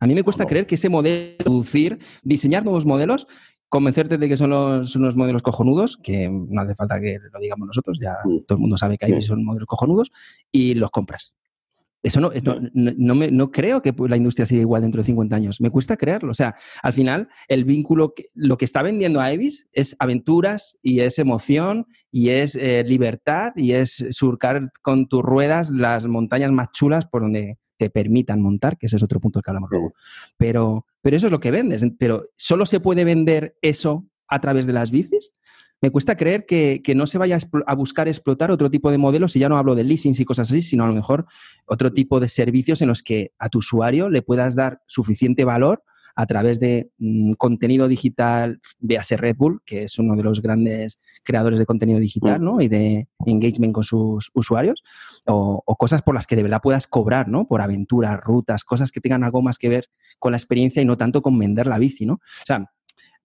A mí me cuesta No. creer que ese modelo, producir, diseñar nuevos modelos, convencerte de que son los, son modelos cojonudos, que no hace falta que lo digamos nosotros, ya Sí. todo el mundo sabe que Sí. Ibis son modelos cojonudos, y los compras. Eso no, no, no- no me- no creo que la industria siga igual dentro de 50 años. Me cuesta creerlo. O sea, al final, el vínculo, que- lo que está vendiendo a Ibis es aventuras y es emoción y es eh, libertad y es surcar con tus ruedas las montañas más chulas por donde te permitan montar, que ese es otro punto que hablamos luego. Pero, pero eso es lo que vendes. Pero ¿solo se puede vender eso a través de las bicis? Me cuesta creer que, que no se vaya a, a buscar explotar otro tipo de modelos, y ya no hablo de leasings y cosas así, sino a lo mejor otro tipo de servicios en los que a tu usuario le puedas dar suficiente valor a través de mm, contenido digital, véase Red Bull, que es uno de los grandes creadores de contenido digital, ¿no? Y de engagement con sus usuarios, o, cosas por las que de verdad puedas cobrar, ¿no? Por aventuras, rutas, cosas que tengan algo más que ver con la experiencia y no tanto con vender la bici, ¿no? O sea,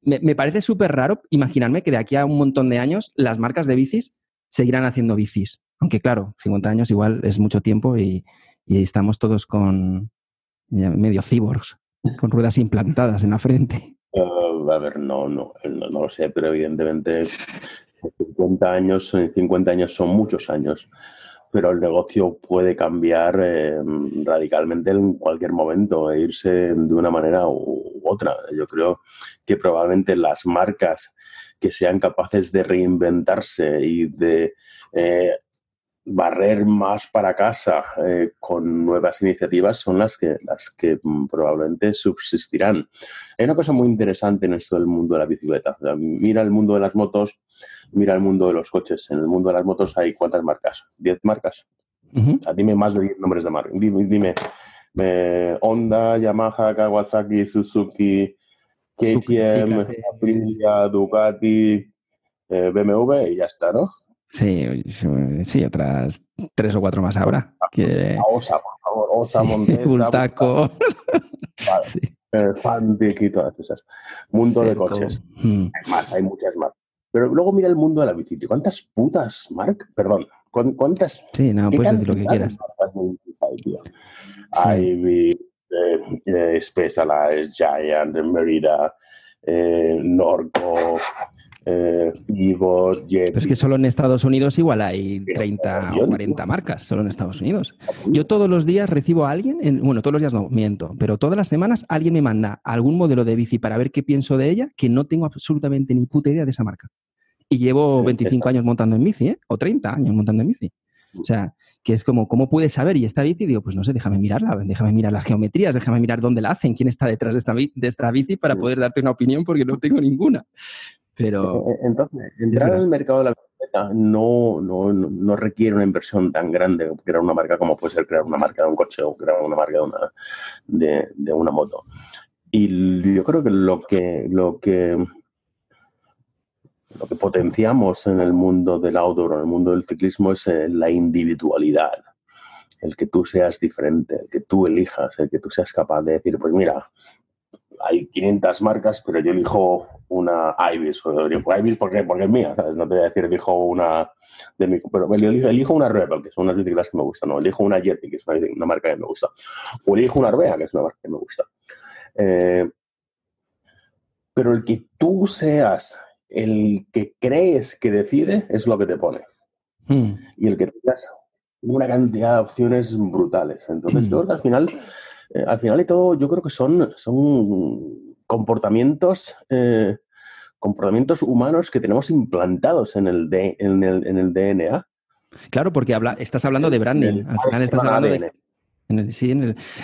me, me parece súper raro imaginarme que de aquí a un montón de años las marcas de bicis seguirán haciendo bicis. Aunque claro, 50 años igual es mucho tiempo y, estamos todos con medio cyborgs, con ruedas implantadas en la frente. Uh, a ver, no, no, no, lo sé, pero evidentemente 50 años, 50 años son muchos años, pero el negocio puede cambiar eh, radicalmente en cualquier momento e irse de una manera u otra. Yo creo que probablemente las marcas que sean capaces de reinventarse y de eh, barrer más para casa eh, con nuevas iniciativas son las que, las que mm, probablemente subsistirán. Hay una cosa muy interesante en esto del mundo de la bicicleta. mira el mundo de las motos, mira el mundo de los coches. En el mundo de las motos hay cuántas marcas? ¿Diez marcas? dime más de diez nombres de marcas. Dime, dime eh, Honda, Yamaha, Kawasaki, Suzuki, KTM, Aprilia, Ducati, eh, BMW y ya está, ¿no? Sí, sí, otras tres o cuatro más habrá. Que... Osa, por favor, Osa, Montesa. Bultaco. Vale. Sí. Eh, y todas esas. Mundo de coches. Mm. Hay más, hay muchas más. Pero luego mira el mundo de la bici. ¿Cuántas putas, Mark? Perdón, ¿cuántas? Sí, no, puedes decir lo que quieras. Hay, eh, eh, Specialized, Giant, Merida, eh, Norco, eh, Pero es que solo en Estados Unidos igual hay 30 o 40 marcas, solo en Estados Unidos. Yo todos los días recibo a alguien, en, bueno, todos los días no, miento, pero todas las semanas alguien me manda algún modelo de bici para ver qué pienso de ella, que no tengo absolutamente ni puta idea de esa marca. Y llevo 25 años montando en bici, ¿eh? O 30 años montando en bici. O sea, que es como, ¿cómo puedes saber? Y esta bici, digo, pues no sé, déjame mirarla, déjame mirar las geometrías, déjame mirar dónde la hacen, quién está detrás de esta, de esta bici para poder darte una opinión porque no tengo ninguna. Pero... Eh, eh, entonces, entrar en el mercado de la bicicleta no, no, no, requiere una inversión tan grande crear una marca como puede ser crear una marca de un coche o crear una marca de una, de, de una moto. Y yo creo que lo que, lo que lo que potenciamos en el mundo del outdoor, en el mundo del ciclismo, es eh, la individualidad. El que tú seas diferente, el que tú elijas, el que tú seas capaz de decir, pues mira, hay 500 marcas, pero yo elijo una Ibis. Elijo Ibis porque, porque es mía, No te voy a decir, elijo una de mi, pero elijo, elijo, una Rebel, que son unas bicicletas que me gustan. No, elijo una Yeti, que es una, marca que me gusta. O elijo una Arbea, que es una marca que me gusta. Eh, pero el que tú seas el que crees que decide es lo que te pone. Hmm. Y el que tengas una cantidad de opciones brutales. Entonces, yo creo que al final eh, al final de todo, yo creo que son, son comportamientos, eh, comportamientos humanos que tenemos implantados en el, en el, DNA. Claro, porque habla, estás hablando de branding. Al final estás hablando de,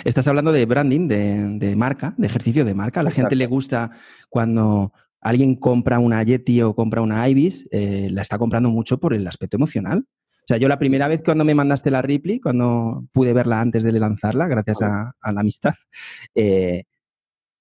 estás hablando de branding, de, marca, de ejercicio de marca. A la gente le gusta cuando alguien compra una Yeti o compra una Ibis, eh, la está comprando mucho por el aspecto emocional. O sea, yo la primera vez cuando me mandaste la Ripley, cuando pude verla antes de lanzarla, gracias a, la amistad, eh,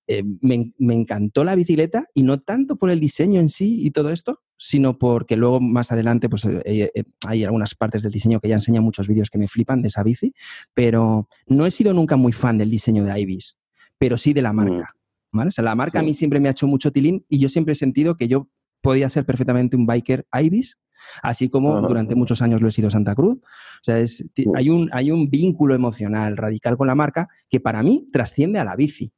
eh, me, encantó la bicicleta y no tanto por el diseño en sí y todo esto, sino porque luego más adelante pues, eh, hay algunas partes del diseño que ya enseñan muchos vídeos que me flipan de esa bici, pero no he sido nunca muy fan del diseño de Ibis, pero sí de la mm. marca. ¿vale? O sea, la marca a mí siempre me ha hecho mucho tilín y yo siempre he sentido que yo podía ser perfectamente un biker Ibis así como durante muchos años lo he sido Santa Cruz. O sea, hay, un, hay un vínculo emocional radical con la marca que para mí trasciende a la bici.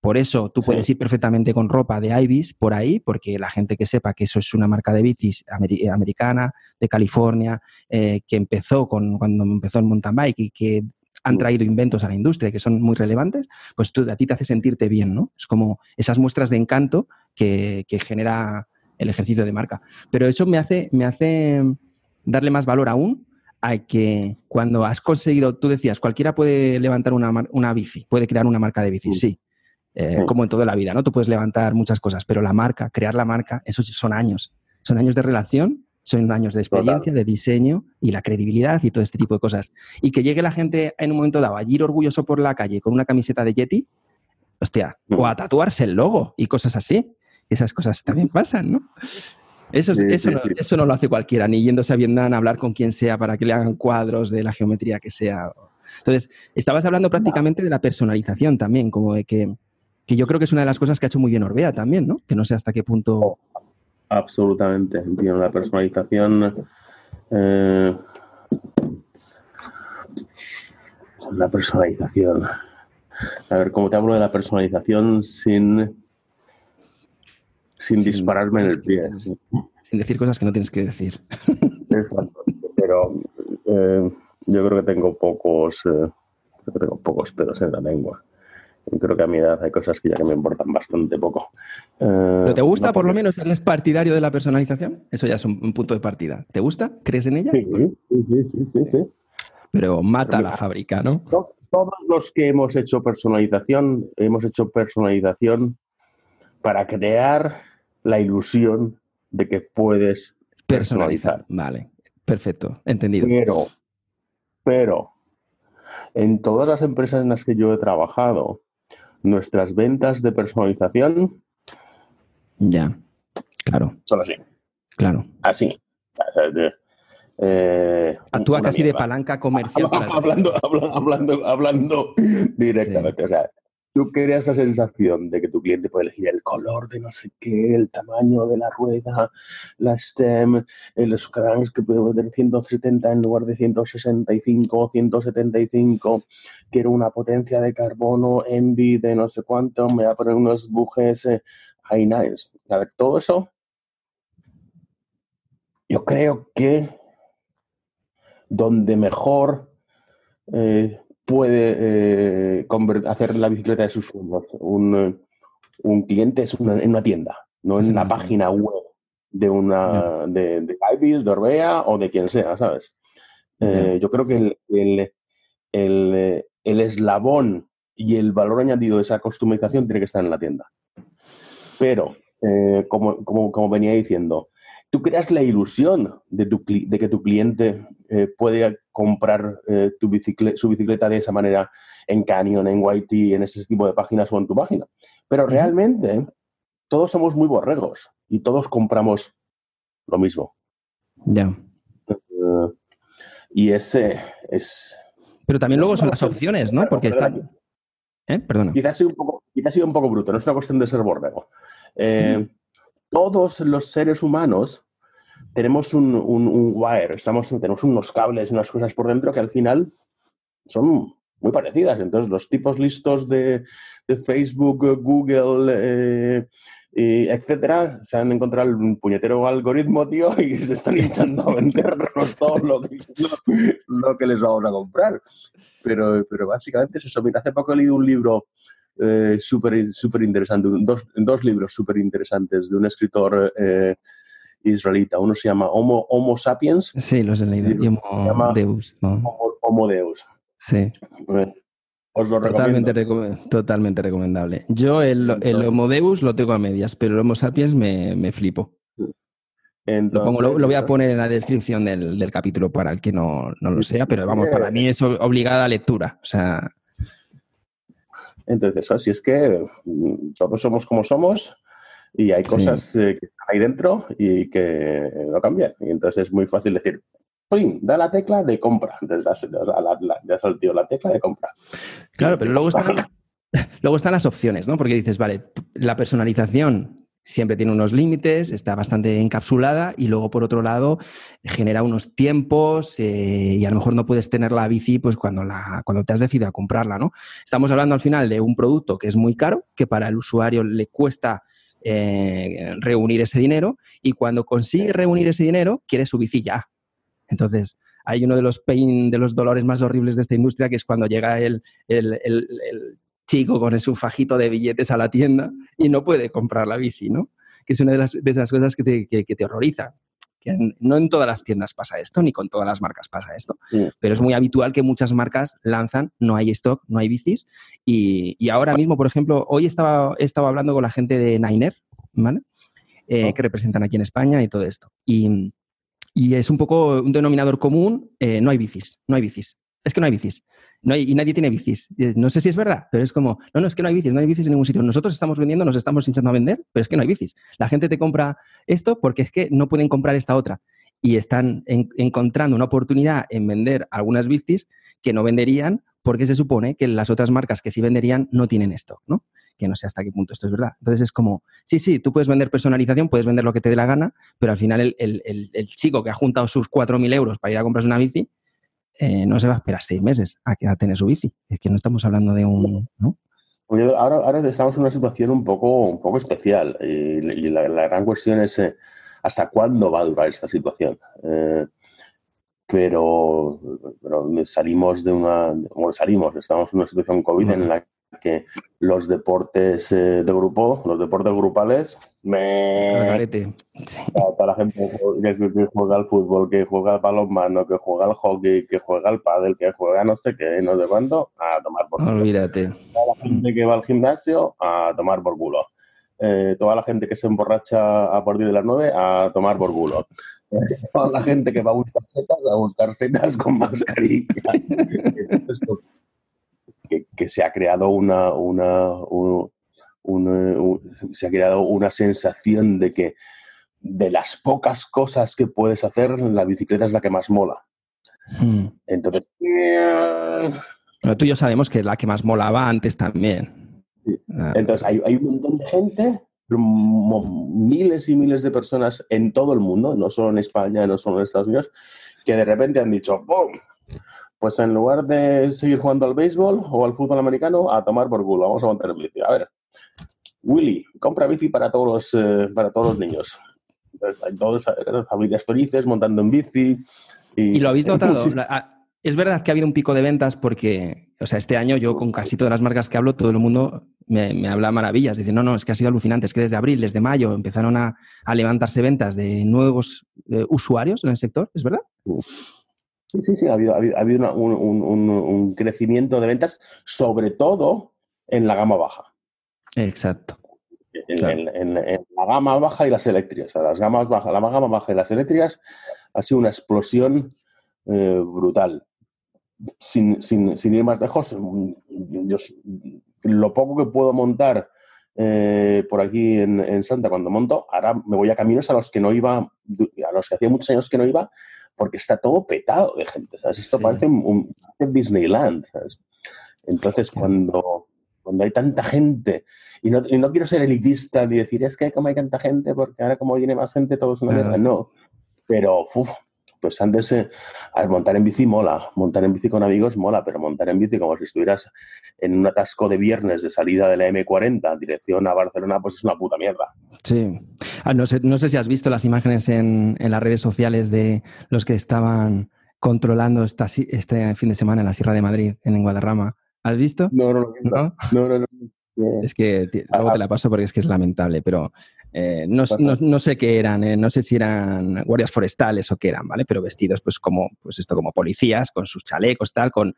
Por eso tú puedes ir perfectamente con ropa de Ibis por ahí, porque la gente que sepa que eso es una marca de bicis americana, de California, eh, que empezó con, cuando empezó el mountain bike y que han traído inventos a la industria que son muy relevantes, pues tú, a ti te hace sentirte bien, ¿no? Es como esas muestras de encanto que, que genera el ejercicio de marca. Pero eso me hace, me hace darle más valor aún a que cuando has conseguido, tú decías, cualquiera puede levantar una, bici, puede crear una marca de bici, sí. Eh, como en toda la vida, ¿no? Tú puedes levantar muchas cosas, pero la marca, crear la marca, eso son años. Son años de relación, son años de experiencia, de diseño y la credibilidad y todo este tipo de cosas. Y que llegue la gente en un momento dado allí orgulloso por la calle con una camiseta de Yeti, hostia, o a mm. tatuarse el logo y cosas así. Esas cosas también pasan, ¿no? Eso, eso, no, eso, no, lo hace cualquiera, ni yéndose a Vietnam a hablar con quien sea para que le hagan cuadros de la geometría que sea. Entonces, estabas hablando prácticamente de la personalización también, como de que, que yo creo que es una de las cosas que ha hecho muy bien Orbea también, ¿no? Que no sé hasta qué punto... Absolutamente, entiendo. La personalización... Eh, la personalización. A ver, ¿cómo te hablo de la personalización sin, sin, dispararme en el pie? Sin decir cosas que no tienes que decir. Exacto. Pero eh, yo creo que tengo pocos, eh, tengo pocos pedos en la lengua. Creo que a mi edad hay cosas que ya que me importan bastante poco. Eh, ¿Pero te gusta, por lo menos, eres partidario de la personalización? Eso ya es un, punto de partida. ¿Te gusta? ¿Crees en ella? Sí, sí, sí, sí. sí. Pero mata la fábrica, ¿no? Todos los que hemos hecho personalización, hemos hecho personalización para crear la ilusión de que puedes personalizar. Vale, perfecto, entendido. Pero, pero, en todas las empresas en las que yo he trabajado, nuestras ventas de personalización. Ya, claro. Son así. Claro. Así. Eh, Actúa casi de palanca comercial. hablando, hablando, hablando, directamente. O sea, tú creas la sensación de que tu cliente puede elegir el color de no sé qué, el tamaño de la rueda, la stem, los cranks que puede tener 170 en lugar de 165 o 175. Quiero una potencia de carbono, envy de no sé cuánto, me voy a poner unos bujes eh, high nice. A ver, todo eso. Yo creo que donde mejor eh, puede eh, hacer la bicicleta de sus sueños un, un cliente es en una tienda, no en la página web de una de, de Ibis, de Orbea o de quien sea, ¿sabes? Eh, yo creo que el, el, el, el, eslabón y el valor añadido de esa customización tiene que estar en la tienda. Pero, como, como, como venía diciendo, tú creas la ilusión de, de que tu cliente eh, puede comprar eh, tu su bicicleta de esa manera en Canyon, en YT, en ese tipo de páginas o en tu página. Pero realmente todos somos muy borregos y todos compramos lo mismo. Ya. Eh, y ese es... Pero también luego son las opciones, ¿no? Porque están... ¿Eh? Perdona. Quizás soy un poco, quizás un poco bruto, no es una cuestión de ser borrego todos los seres humanos tenemos un, wire, estamos, tenemos unos cables, unas cosas por dentro que al final son muy parecidas. Entonces, los tipos listos de, Facebook, Google, eh, etcétera, se han encontrado un puñetero algoritmo, tío, y se están hinchando a vendernos todo lo que, les vamos a comprar. Pero, pero básicamente es eso. Mira, hace poco he leído un libro eh, súper interesante, dos, dos libros súper interesantes de un escritor eh, israelita. Uno se llama Homo, Homo Sapiens. Sí, los he leído. Y Homo Deus. Homo, Deus. Sí. Eh, os lo totalmente, totalmente recomendable. Yo el, el, Homo Deus lo tengo a medias, pero el Homo Sapiens me, me flipo. lo, lo, voy a poner en la descripción del, del capítulo para el que no, no, lo sea, pero vamos, para mí es obligada lectura. O sea, entonces, así es que mm, todos somos como somos y hay cosas eh, que están ahí dentro y que no cambian. Y entonces es muy fácil decir, ¡pum! Da la tecla de compra. Entonces, ya saltió la tecla de compra. Claro, pero luego están, luego están las opciones, ¿no? Porque dices, vale, la personalización siempre tiene unos límites, está bastante encapsulada y luego por otro lado genera unos tiempos eh, y a lo mejor no puedes tener la bici pues cuando, la, cuando te has decidido a comprarla, ¿no? Estamos hablando al final de un producto que es muy caro, que para el usuario le cuesta eh, reunir ese dinero y cuando consigue reunir ese dinero quiere su bici ya. Entonces, hay uno de los pain, de los dolores más horribles de esta industria, que es cuando llega el, el, el chico con su fajito de billetes a la tienda y no puede comprar la bici, ¿no? Que es una de, las, de esas cosas que te, que, te horroriza. Que no en todas las tiendas pasa esto, ni con todas las marcas pasa esto, pero es muy habitual que muchas marcas lanzan, no hay stock, no hay bicis, y, y ahora mismo, por ejemplo, hoy estaba, he estado hablando con la gente de Niner, ¿vale? Eh, oh. que representan aquí en España y todo esto. Y, y, es un poco un denominador común, eh, no hay bicis, no hay bicis. Es que no hay bicis. No hay, y nadie tiene bicis. No sé si es verdad, pero es como, no, no, es que no hay bicis, no hay bicis en ningún sitio. Nosotros estamos vendiendo, nos estamos hinchando a vender, pero es que no hay bicis. La gente te compra esto porque es que no pueden comprar esta otra. Y están encontrando una oportunidad en vender algunas bicis que no venderían porque se supone que las otras marcas que sí venderían no tienen esto, ¿no? Que no sé hasta qué punto esto es verdad. Entonces es como, sí, sí, tú puedes vender personalización, puedes vender lo que te dé la gana, pero al final el, el chico que ha juntado sus 4.000 euros para ir a comprarse una bici, eh, no se va a esperar seis meses a, que, a tener su bici. Es que no estamos hablando de un... ¿no? Ahora, ahora, estamos en una situación un poco, un poco especial y, la, gran cuestión es eh, hasta cuándo va a durar esta situación. Eh, pero, pero, salimos de una... Bueno, salimos, estamos en una situación COVID en la que los deportes eh, de grupo, los deportes grupales, me... Para, la gente que, juega al fútbol, que juega al balonmano, que juega al hockey, que juega al pádel, que juega no sé qué, no sé cuándo, a tomar por culo. Olvídate. Toda la gente que va al gimnasio, a tomar por culo. Eh, toda la gente que se emborracha a partir de las 9 a tomar por culo. toda la gente que va a buscar setas a buscar setas con mascarilla. Entonces, que, se ha creado una, se ha creado una sensación de que de las pocas cosas que puedes hacer, la bicicleta es la que más mola. Hmm. Entonces. Pero tú y yo sabemos que es la que más molaba antes también. Ah. Entonces, hay, hay, un montón de gente, miles y miles de personas en todo el mundo, no solo en España, no solo en Estados Unidos, que de repente han dicho, ¡Bum! Pues en lugar de seguir jugando al béisbol o al fútbol americano, a tomar por culo. Vamos a montar en bici. A ver, Willy, compra bici para todos los, eh, para todos los niños. Hay todas las familias felices montando en bici. ¿Y, lo habéis notado? Es verdad que ha habido un pico de ventas porque, o sea, este año yo con casi todas las marcas que hablo, todo el mundo me, habla maravillas. Dice, no, no, es que ha sido alucinante. Es que desde abril, desde mayo, empezaron a, levantarse ventas de nuevos eh, usuarios en el sector. ¿Es verdad? Sí, sí, sí, ha habido, ha habido, un, crecimiento de ventas, sobre todo en la gama baja. Exacto. En, la gama baja y las eléctricas. las gamas bajas, la gama baja y las eléctricas ha sido una explosión eh, brutal. Sin, ir más lejos, lo poco que puedo montar eh, por aquí en, en, Santa cuando monto, ahora me voy a caminos a los que no iba, a los que hacía muchos años que no iba, porque está todo petado de gente. Esto parece un, Disneyland. Entonces, cuando, cuando hay tanta gente, y no, y no, quiero ser elitista ni decir, es que como hay tanta gente, porque ahora como viene más gente, todo es una mierda. No, pero uf, pues antes, eh, a ver, montar en bici mola, montar en bici con amigos mola, pero montar en bici como si estuvieras en un atasco de viernes de salida de la M40 dirección a Barcelona, pues es una puta mierda. Sí. Ah, no, sé, no sé si has visto las imágenes en, en las redes sociales de los que estaban controlando esta, este fin de semana en la Sierra de Madrid, en Guadarrama. ¿Has visto? No, no, no. no, no, no. Es que luego te la paso porque es que es lamentable, pero eh, no, sé qué eran, eh, no sé si eran guardias forestales o qué eran, ¿vale? Pero vestidos pues como, pues esto, como policías, con sus chalecos, tal, con,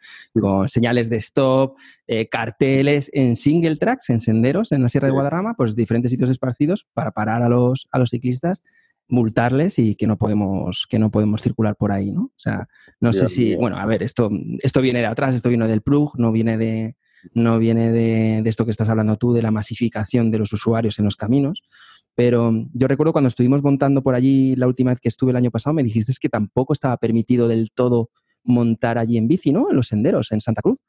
señales de stop, eh, carteles en single tracks, en senderos en la Sierra de Guadarrama, pues diferentes sitios esparcidos para parar a los, a los ciclistas multarles y que no podemos que no podemos circular por ahí, ¿no? O sea, no sé si, bueno, a ver, esto esto viene de atrás, esto viene del plug, no viene de no viene de, esto que estás hablando tú, de la masificación de los usuarios en los caminos. Pero yo recuerdo cuando estuvimos montando por allí la última vez que estuve el año pasado, me dijiste que tampoco estaba permitido del todo montar allí en bici, ¿no? En los senderos, en Santa Cruz.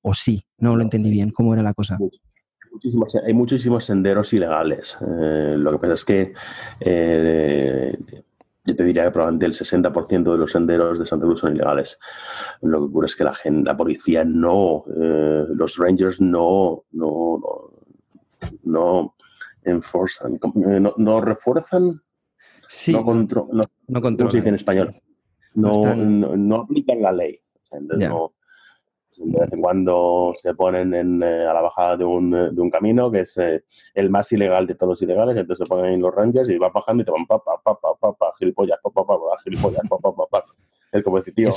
¿O sí? No lo entendí bien. ¿Cómo era la cosa? hay muchísimos senderos ilegales. Eh, lo que pasa es que eh, yo te diría que probablemente el 60% de los senderos de Santa Cruz son ilegales. Lo que ocurre es que la, gente, la policía no, eh, los rangers no, no, no, enforzan, eh, no, no refuerzan, sí, no, contro no, no controlan. se dice en español? No, no, aplican la ley. Entonces, no, de vez en cuando se ponen en, eh, a la bajada de un, eh, de un, camino que es eh, el más ilegal de todos los ilegales, entonces se ponen ahí los rangers y van bajando y te van pa, pa, pa, pa, pa, pa, gilipollas, pa, pa, pa, pa, gilipollas, pa, pa, pa, pa. Es como decir, tío,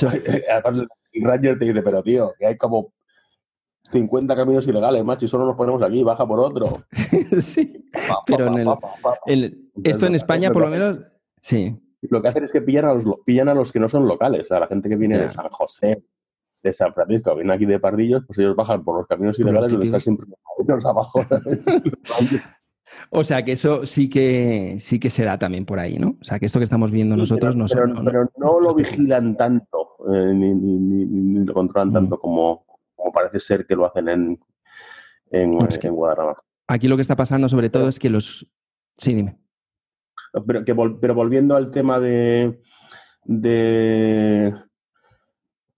el ranger te dice, pero tío, que hay como 50 caminos ilegales, macho, y solo nos ponemos aquí, baja por otro. sí, pero en el, esto en España por lo menos, sí. Lo que hacen es que pillan a los, pillan a los que no son locales, a la gente que viene de San José, de San Francisco vienen aquí de Pardillos, pues ellos bajan por los caminos ilegales donde están siempre los abajo. o sea que eso sí que sí que se da también por ahí, ¿no? O sea que esto que estamos viendo nosotros no, pero, no, pero no lo vigilan tanto, eh, ni, ni, ni, lo controlan tanto como, como parece ser que lo hacen en, en, en Guadarrama. Aquí lo que está pasando sobre todo es que los... Sí, dime. Pero, que pero volviendo al tema de, de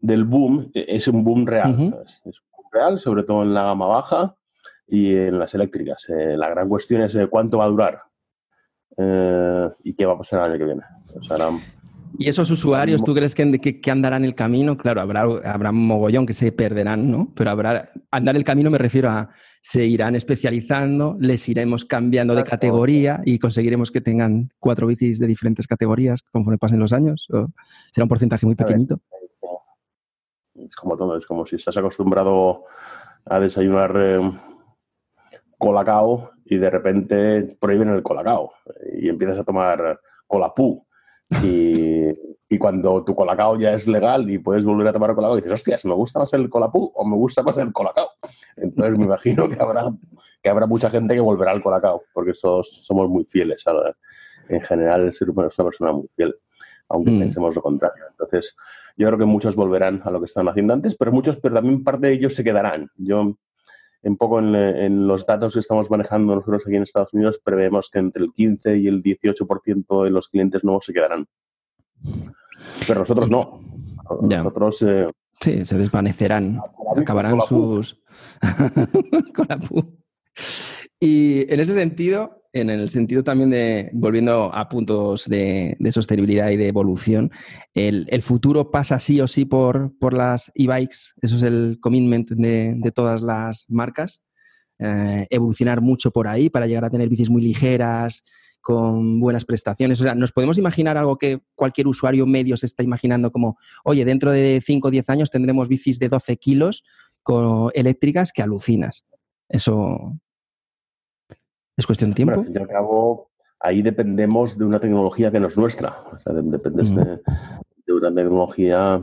del boom, e, es un boom real. Es un boom real, sobre todo en la gama baja y en las eléctricas. Eh, la gran cuestión es eh, cuánto va a durar eh, y qué va a pasar el año que viene. O sea, ¿Y esos usuarios, tú crees que, que, andarán el camino? Claro, habrá, habrá un mogollón que se perderán, ¿no? Pero habrá, andar el camino me refiero a, se irán especializando, les iremos cambiando de categoría y conseguiremos que tengan cuatro bicis de diferentes categorías conforme pasen los años. ¿O será un porcentaje muy pequeñito. Es como todo, es como si estás acostumbrado a desayunar eh, colacao y de repente prohíben el colacao y empiezas a tomar colapú y, y, cuando tu colacao ya es legal y puedes volver a tomar colacao, dices, hostias, ¿me gusta más el colapú o me gusta más el colacao? Entonces me imagino que habrá, que habrá mucha gente que volverá al colacao, porque somos muy fieles. en general, el ser humano es una persona muy fiel, aunque mm. pensemos lo contrario. Entonces, yo creo que muchos volverán a lo que estaban haciendo antes, pero muchos, pero también parte de ellos se quedarán. Yo un poco en, los datos que estamos manejando nosotros aquí en Estados Unidos, prevemos que entre el 15 y el 18% de los clientes nuevos se quedarán. Pero nosotros no. Nosotros... Eh, sí, se desvanecerán. Acabarán sus... con la Y en ese sentido, en el sentido también de, volviendo a puntos de, sostenibilidad y de evolución, el, futuro pasa sí o sí por, por las e-bikes, eso es el commitment de, todas las marcas, eh, evolucionar mucho por ahí para llegar a tener bicis muy ligeras, con buenas prestaciones. O sea, nos podemos imaginar algo que cualquier usuario medio se está imaginando como, oye, dentro de 5 o 10 años tendremos bicis de 12 kilos con, eléctricas que alucinas. Eso, ¿Es cuestión de tiempo? al fin y al cabo, ahí dependemos de una tecnología que no es nuestra. O sea, dependes de, una tecnología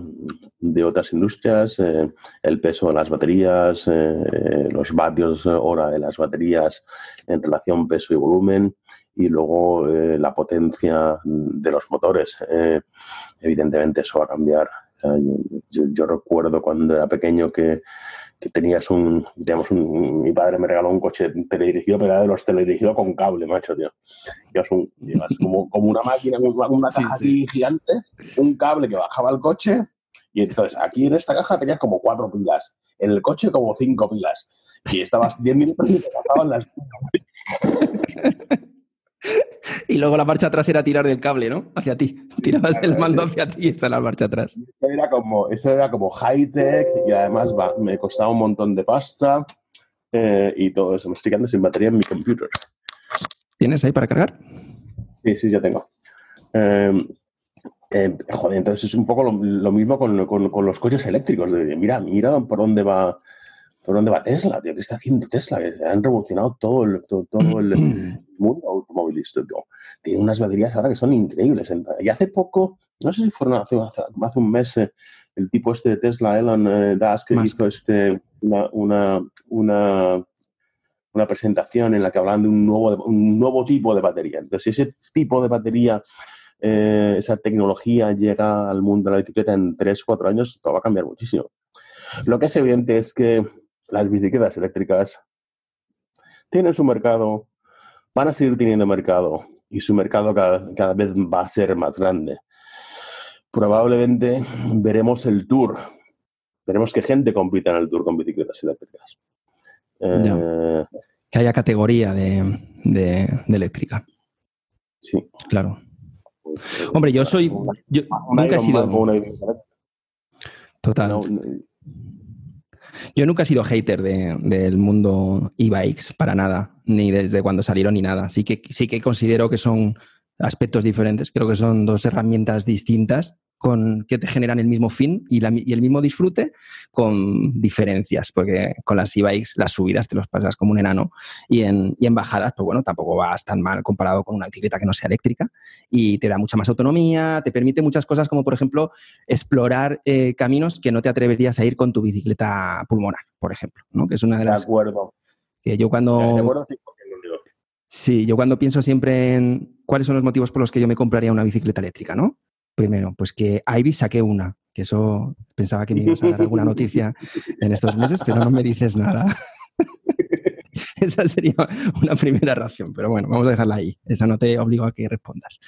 de otras industrias, eh, el peso de las baterías, eh, los vatios hora de las baterías en relación peso y volumen y luego eh, la potencia de los motores. evidentemente eso va a cambiar. yo, recuerdo cuando era pequeño que que tenías un, digamos, un, mi padre me regaló un coche teledirigido, pero era de los teledirigidos con cable, macho, tío. Llevas, un, como, como, una máquina, una, caja gigante, un cable que bajaba el coche, y entonces aquí en esta caja tenías como cuatro pilas, en el coche como cinco pilas, y estabas diez minutos y te pasaban las pilas. y luego la marcha atrás era tirar del cable, ¿no? Hacia ti. Tirabas el mando hacia ti y está la marcha atrás. Eso era como, eso era como high-tech y además va, me costaba un montón de pasta eh, y todo eso. Me estoy quedando sin batería en mi computer. ¿Tienes ahí para cargar? Sí, sí, ya tengo. Eh, joder, entonces es un poco lo, mismo con, con, los coches eléctricos. De, mira, mira por dónde va ¿Por dónde va Tesla, tío? ¿Qué está haciendo Tesla? Han revolucionado todo el, todo, el mundo automovilístico. Tiene unas baterías ahora que son increíbles. Y hace poco, no sé si fueron hace, hace, un mes, eh, el tipo este de Tesla, Elon eh, Musk, que hizo este, una, una, una, una, presentación en la que hablaban de un nuevo, un nuevo tipo de batería. Entonces, si ese tipo de batería eh, esa tecnología llega al mundo de la bicicleta en 3 4 años, todo va a cambiar muchísimo. Lo que es evidente es que las bicicletas eléctricas tienen su mercado, van a seguir teniendo mercado y su mercado cada, vez va a ser más grande. Probablemente veremos el tour, veremos que gente compita en el tour con bicicletas eléctricas. Eh, que haya categoría de, eléctrica. Sí. Claro. Hombre, yo soy. nunca he sido. Total. Yo nunca he sido hater del mundo e-bikes, para nada, ni desde cuando salieron ni nada. Sí que, sí que considero que son aspectos diferentes, creo que son dos herramientas distintas, con, que te generan el mismo fin y, el mismo disfrute con diferencias, porque con las e-bikes las subidas te los pasas como un enano y en, y en bajadas, pues bueno, tampoco vas tan mal comparado con una bicicleta que no sea eléctrica y te da mucha más autonomía, te permite muchas cosas como por ejemplo explorar eh, caminos que no te atreverías a ir con tu bicicleta pulmonar, por ejemplo, ¿no? que es una de las... De acuerdo. Que yo cuando... Sí, yo cuando pienso siempre en cuáles son los motivos por los que yo me compraría una bicicleta eléctrica, ¿no? Primero, pues que Ivy saqué una, que eso pensaba que me ibas a dar alguna noticia en estos meses, pero no me dices nada. Esa sería una primera razón, pero bueno, vamos a dejarla ahí. Esa no te obligo a que respondas.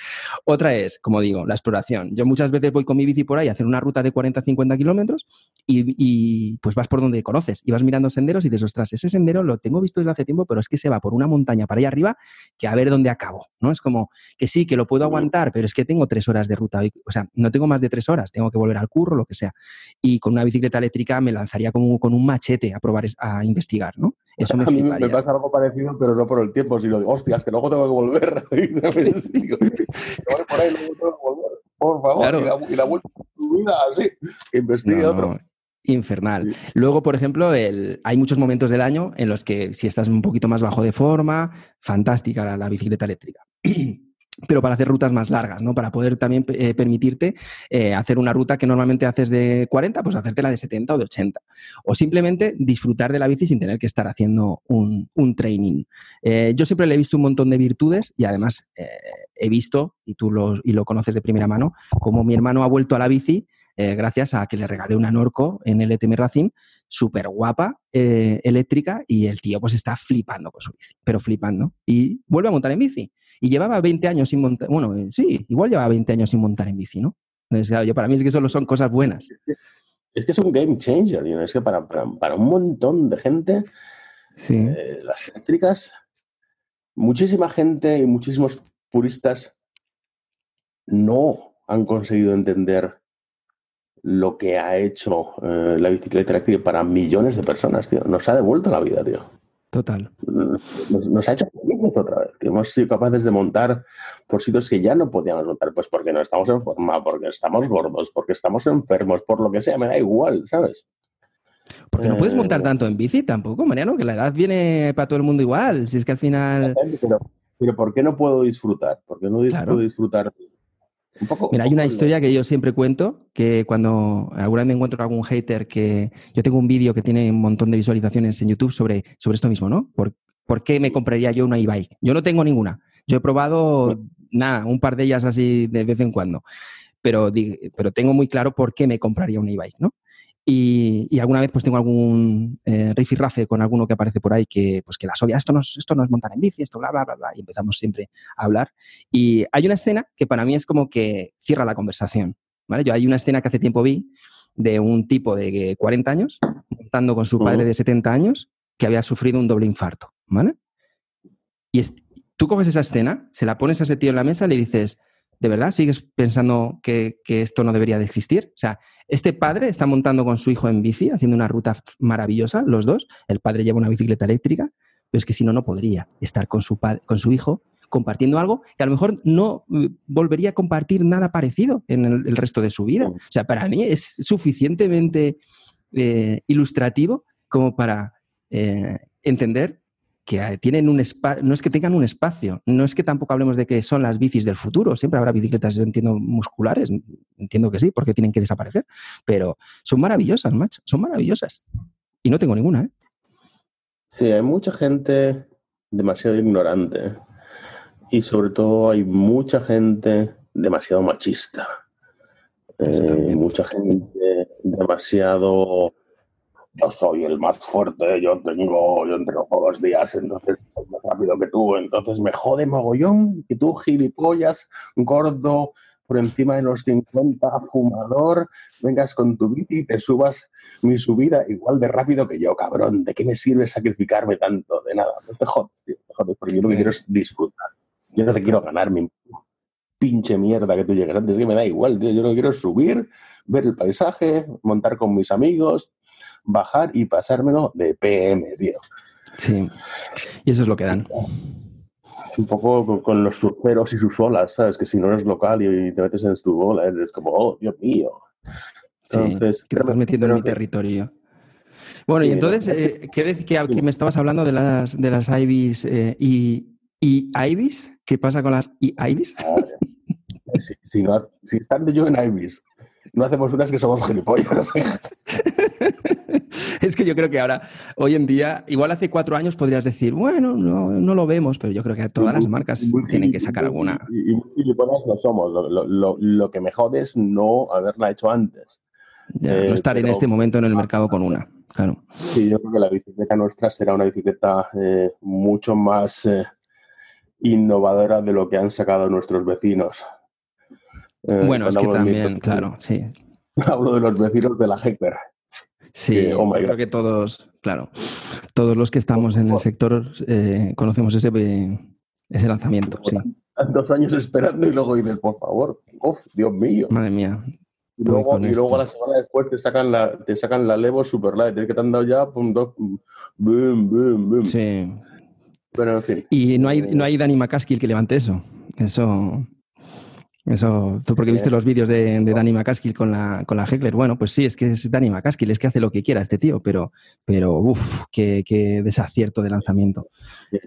Otra es, como digo, la exploración. Yo muchas veces voy con mi bici por ahí a hacer una ruta de 40-50 kilómetros y, pues vas por donde conoces y vas mirando senderos y dices, ostras, ese sendero lo tengo visto desde hace tiempo, pero es que se va por una montaña para allá arriba que a ver dónde acabo, ¿no? Es como que sí, que lo puedo aguantar, pero es que tengo tres horas de ruta. O sea, no tengo más de tres horas, tengo que volver al curro, lo que sea. Y con una bicicleta eléctrica me lanzaría como con un machete a probar, a investigar, ¿no? Eso me, a mí me pasa algo parecido, pero no por el tiempo, sino hostias, que luego tengo que volver. por ahí, luego tengo que volver. Por favor, y la, vuelta así. Investigue otro. Infernal. Luego, por ejemplo, el, hay muchos momentos del año en los que si estás un poquito más bajo de forma, fantástica la bicicleta eléctrica. pero para hacer rutas más largas, ¿no? Para poder también eh, permitirte eh, hacer una ruta que normalmente haces de 40, pues hacértela de 70 o de 80. O simplemente disfrutar de la bici sin tener que estar haciendo un, training. Eh, yo siempre le he visto un montón de virtudes y además he visto, y tú lo, y lo conoces de primera mano, como mi hermano ha vuelto a la bici gracias a que le regalé una Norco en el ETM Racing, súper guapa, eléctrica, y el tío pues está flipando con su bici, pero flipando. Y vuelve a montar en bici. Y llevaba 20 años sin montar, bueno, eh, sí, igual llevaba 20 años sin montar en bici, ¿no? Entonces, claro, yo para mí es que solo son cosas buenas. Es que es un game changer, ¿no? es que para, para, un montón de gente, eh, las eléctricas, muchísima gente y muchísimos puristas no han conseguido entender lo que ha hecho eh, la bicicleta eléctrica para millones de personas, tío. Nos ha devuelto la vida, tío. Total. Nos, ha hecho felices otra vez. hemos sido capaces de montar por sitios que ya no podíamos montar, pues porque no estamos en forma, porque estamos gordos, porque estamos enfermos, por lo que sea, me da igual, ¿sabes? Porque no puedes montar eh, tanto en bici tampoco, Mariano, que la edad viene para todo el mundo igual. Si es que al final. Pero, ¿por qué no puedo disfrutar? ¿Por qué no puedo disfrutar Mira, hay una historia que yo siempre cuento, que cuando alguna vez me encuentro con algún hater que... Yo tengo un vídeo que tiene un montón de visualizaciones en YouTube sobre, sobre esto mismo, ¿no? ¿Por, ¿Por qué me compraría yo una e-bike? Yo no tengo ninguna. Yo he probado, nada, un par de ellas así de vez en cuando. Pero, pero tengo muy claro por qué me compraría una e-bike, ¿no? Y, alguna vez pues tengo algún eh, rafe con alguno que aparece por ahí que pues que las obvias, esto no, es, esto no es montar en bici, esto bla, bla, bla, bla, y empezamos siempre a hablar. Y hay una escena que para mí es como que cierra la conversación, ¿vale? Yo hay una escena que hace tiempo vi de un tipo de 40 años montando con su padre de 70 años que había sufrido un doble infarto, ¿vale? Y tú coges esa escena, se la pones a ese tío en la mesa y le dices, ¿de verdad sigues pensando que, que, esto no debería de existir? O sea, este padre está montando con su hijo en bici, haciendo una ruta maravillosa, los dos. El padre lleva una bicicleta eléctrica, pero es que si no, no podría estar con su, con su hijo compartiendo algo que a lo mejor no mm, volvería a compartir nada parecido en el, resto de su vida. O sea, para mí es suficientemente eh, ilustrativo como para eh, entender que tienen un espacio, no es que tengan un espacio, no es que tampoco hablemos de que son las bicis del futuro, siempre habrá bicicletas, yo entiendo, musculares, entiendo que sí, porque tienen que desaparecer, pero son maravillosas, macho, son maravillosas. Y no tengo ninguna, ¿eh? Sí, hay mucha gente demasiado ignorante y sobre todo hay mucha gente demasiado machista. Eh, mucha gente demasiado yo soy el más fuerte, yo tengo, yo entreno todos los días, entonces soy más rápido que tú, entonces me jode mogollón que tú, gilipollas, gordo, por encima de los 50, fumador, vengas con tu bici y te subas mi subida igual de rápido que yo, cabrón. ¿De qué me sirve sacrificarme tanto? De nada. No te jodes, tío, te jodes, porque yo lo que quiero es disfrutar. Yo no te quiero ganar mi pinche mierda que tú llegues antes, que me da igual, tío. Yo lo que quiero es subir, ver el paisaje, montar con mis amigos, bajar y pasármelo de PM, tío. Sí, y eso es lo que dan. Es un poco con, los surferos y sus olas, ¿sabes? Que si no eres local y, te metes en tu ola, eres como, oh, Dios mío. Entonces, que te estás metiendo en mi territorio. Bueno, y entonces, eh, ¿qué que, que, me estabas hablando de las, de las IBIS eh, y, y IBIS? ¿Qué pasa con las IBIS? Si, si, no, si estando yo en IBIS no hacemos unas que somos gilipollas. es que yo creo que ahora, hoy en día, igual hace cuatro años podrías decir, bueno, no, no lo vemos, pero yo creo que todas las marcas tienen que sacar alguna. Y, muy gilipollas lo somos. Lo, lo, lo, que me jode es no haberla hecho antes. no eh, estar en este momento en el mercado con una. Claro. Sí, yo creo que la bicicleta nuestra será una bicicleta eh, mucho más eh, innovadora de lo que han sacado nuestros vecinos. Bueno, es que también, claro, sí. Hablo de los vecinos de la Heckler. Sí, oh creo que todos, claro, todos los que estamos en el sector eh, conocemos ese, ese lanzamiento. Sí. Dos años esperando y luego dices, por favor, Dios mío. Madre mía. Y luego, y luego a la semana después te sacan la, te sacan la Levo Super Light, que te han dado ya, pum, boom, boom, boom. Sí. Pero en fin. Y no hay, eh, no hay Dani McCaskill que levante eso. Eso. Eso, tú porque viste los vídeos de, de, Danny McCaskill con la, con la Heckler. Bueno, pues sí, es que es Danny McCaskill, es que hace lo que quiera este tío, pero, pero uff, qué, qué, desacierto de lanzamiento.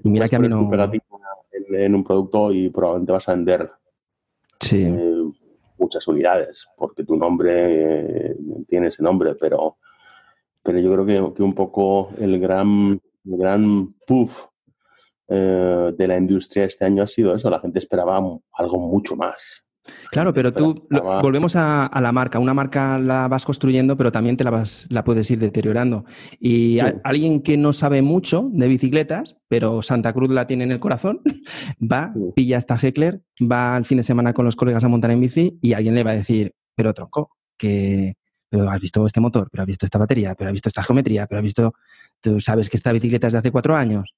Y mira que a mí no. En, un producto y probablemente vas a vender sí. Eh, muchas unidades, porque tu nombre eh, tiene ese nombre, pero, pero yo creo que, que un poco el gran, el gran puff eh, de la industria este año ha sido eso. La gente esperaba algo mucho más. Claro, pero tú volvemos a, la marca. Una marca la vas construyendo, pero también te la vas, la puedes ir deteriorando. Y alguien que no sabe mucho de bicicletas, pero Santa Cruz la tiene en el corazón, va, pilla esta Heckler, va al fin de semana con los colegas a montar en bici y alguien le va a decir, pero tronco, que pero has visto este motor, pero has visto esta batería, pero has visto esta geometría, pero has visto, tú sabes que esta bicicleta es de hace cuatro años.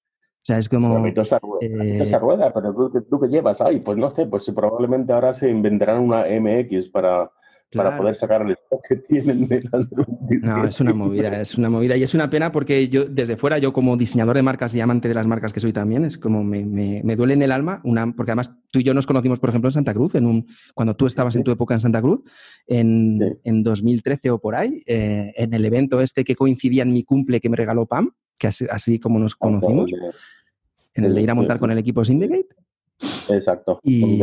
O sea, es como... Pero esa, rueda, esa rueda, pero tú, que llevas ahí, pues no sé, pues probablemente ahora se inventarán una MX para, para poder sacar el stock que tienen de las No, es una movida, es una movida. Y es una pena porque yo, desde fuera, yo como diseñador de marcas y amante de las marcas que soy también, es como me, me, duele en el alma, una, porque además tú y yo nos conocimos, por ejemplo, en Santa Cruz, en un, cuando tú estabas en tu época en Santa Cruz, en, en 2013 o por ahí, eh, en el evento este que coincidía en mi cumple que me regaló Pam, que así, así como nos conocimos en el de ir a montar con el equipo Syndicate. Exacto. Y,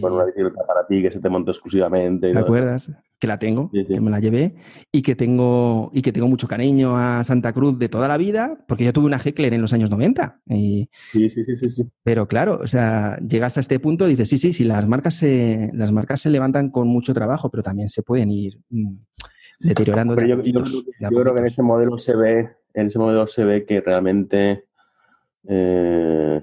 con una bicicleta para ti que se te montó exclusivamente. ¿Te acuerdas? Que la tengo, que me la llevé y que tengo y que tengo mucho cariño a Santa Cruz de toda la vida, porque yo tuve una Heckler en los años 90. Y, sí, sí, sí, sí, Pero claro, o sea, llegas a este punto y dices, sí, sí, sí, las marcas se, las marcas se levantan con mucho trabajo, pero también se pueden ir mm, deteriorando. Pero yo, creo que en ese modelo se ve, en ese modelo se ve que realmente eh,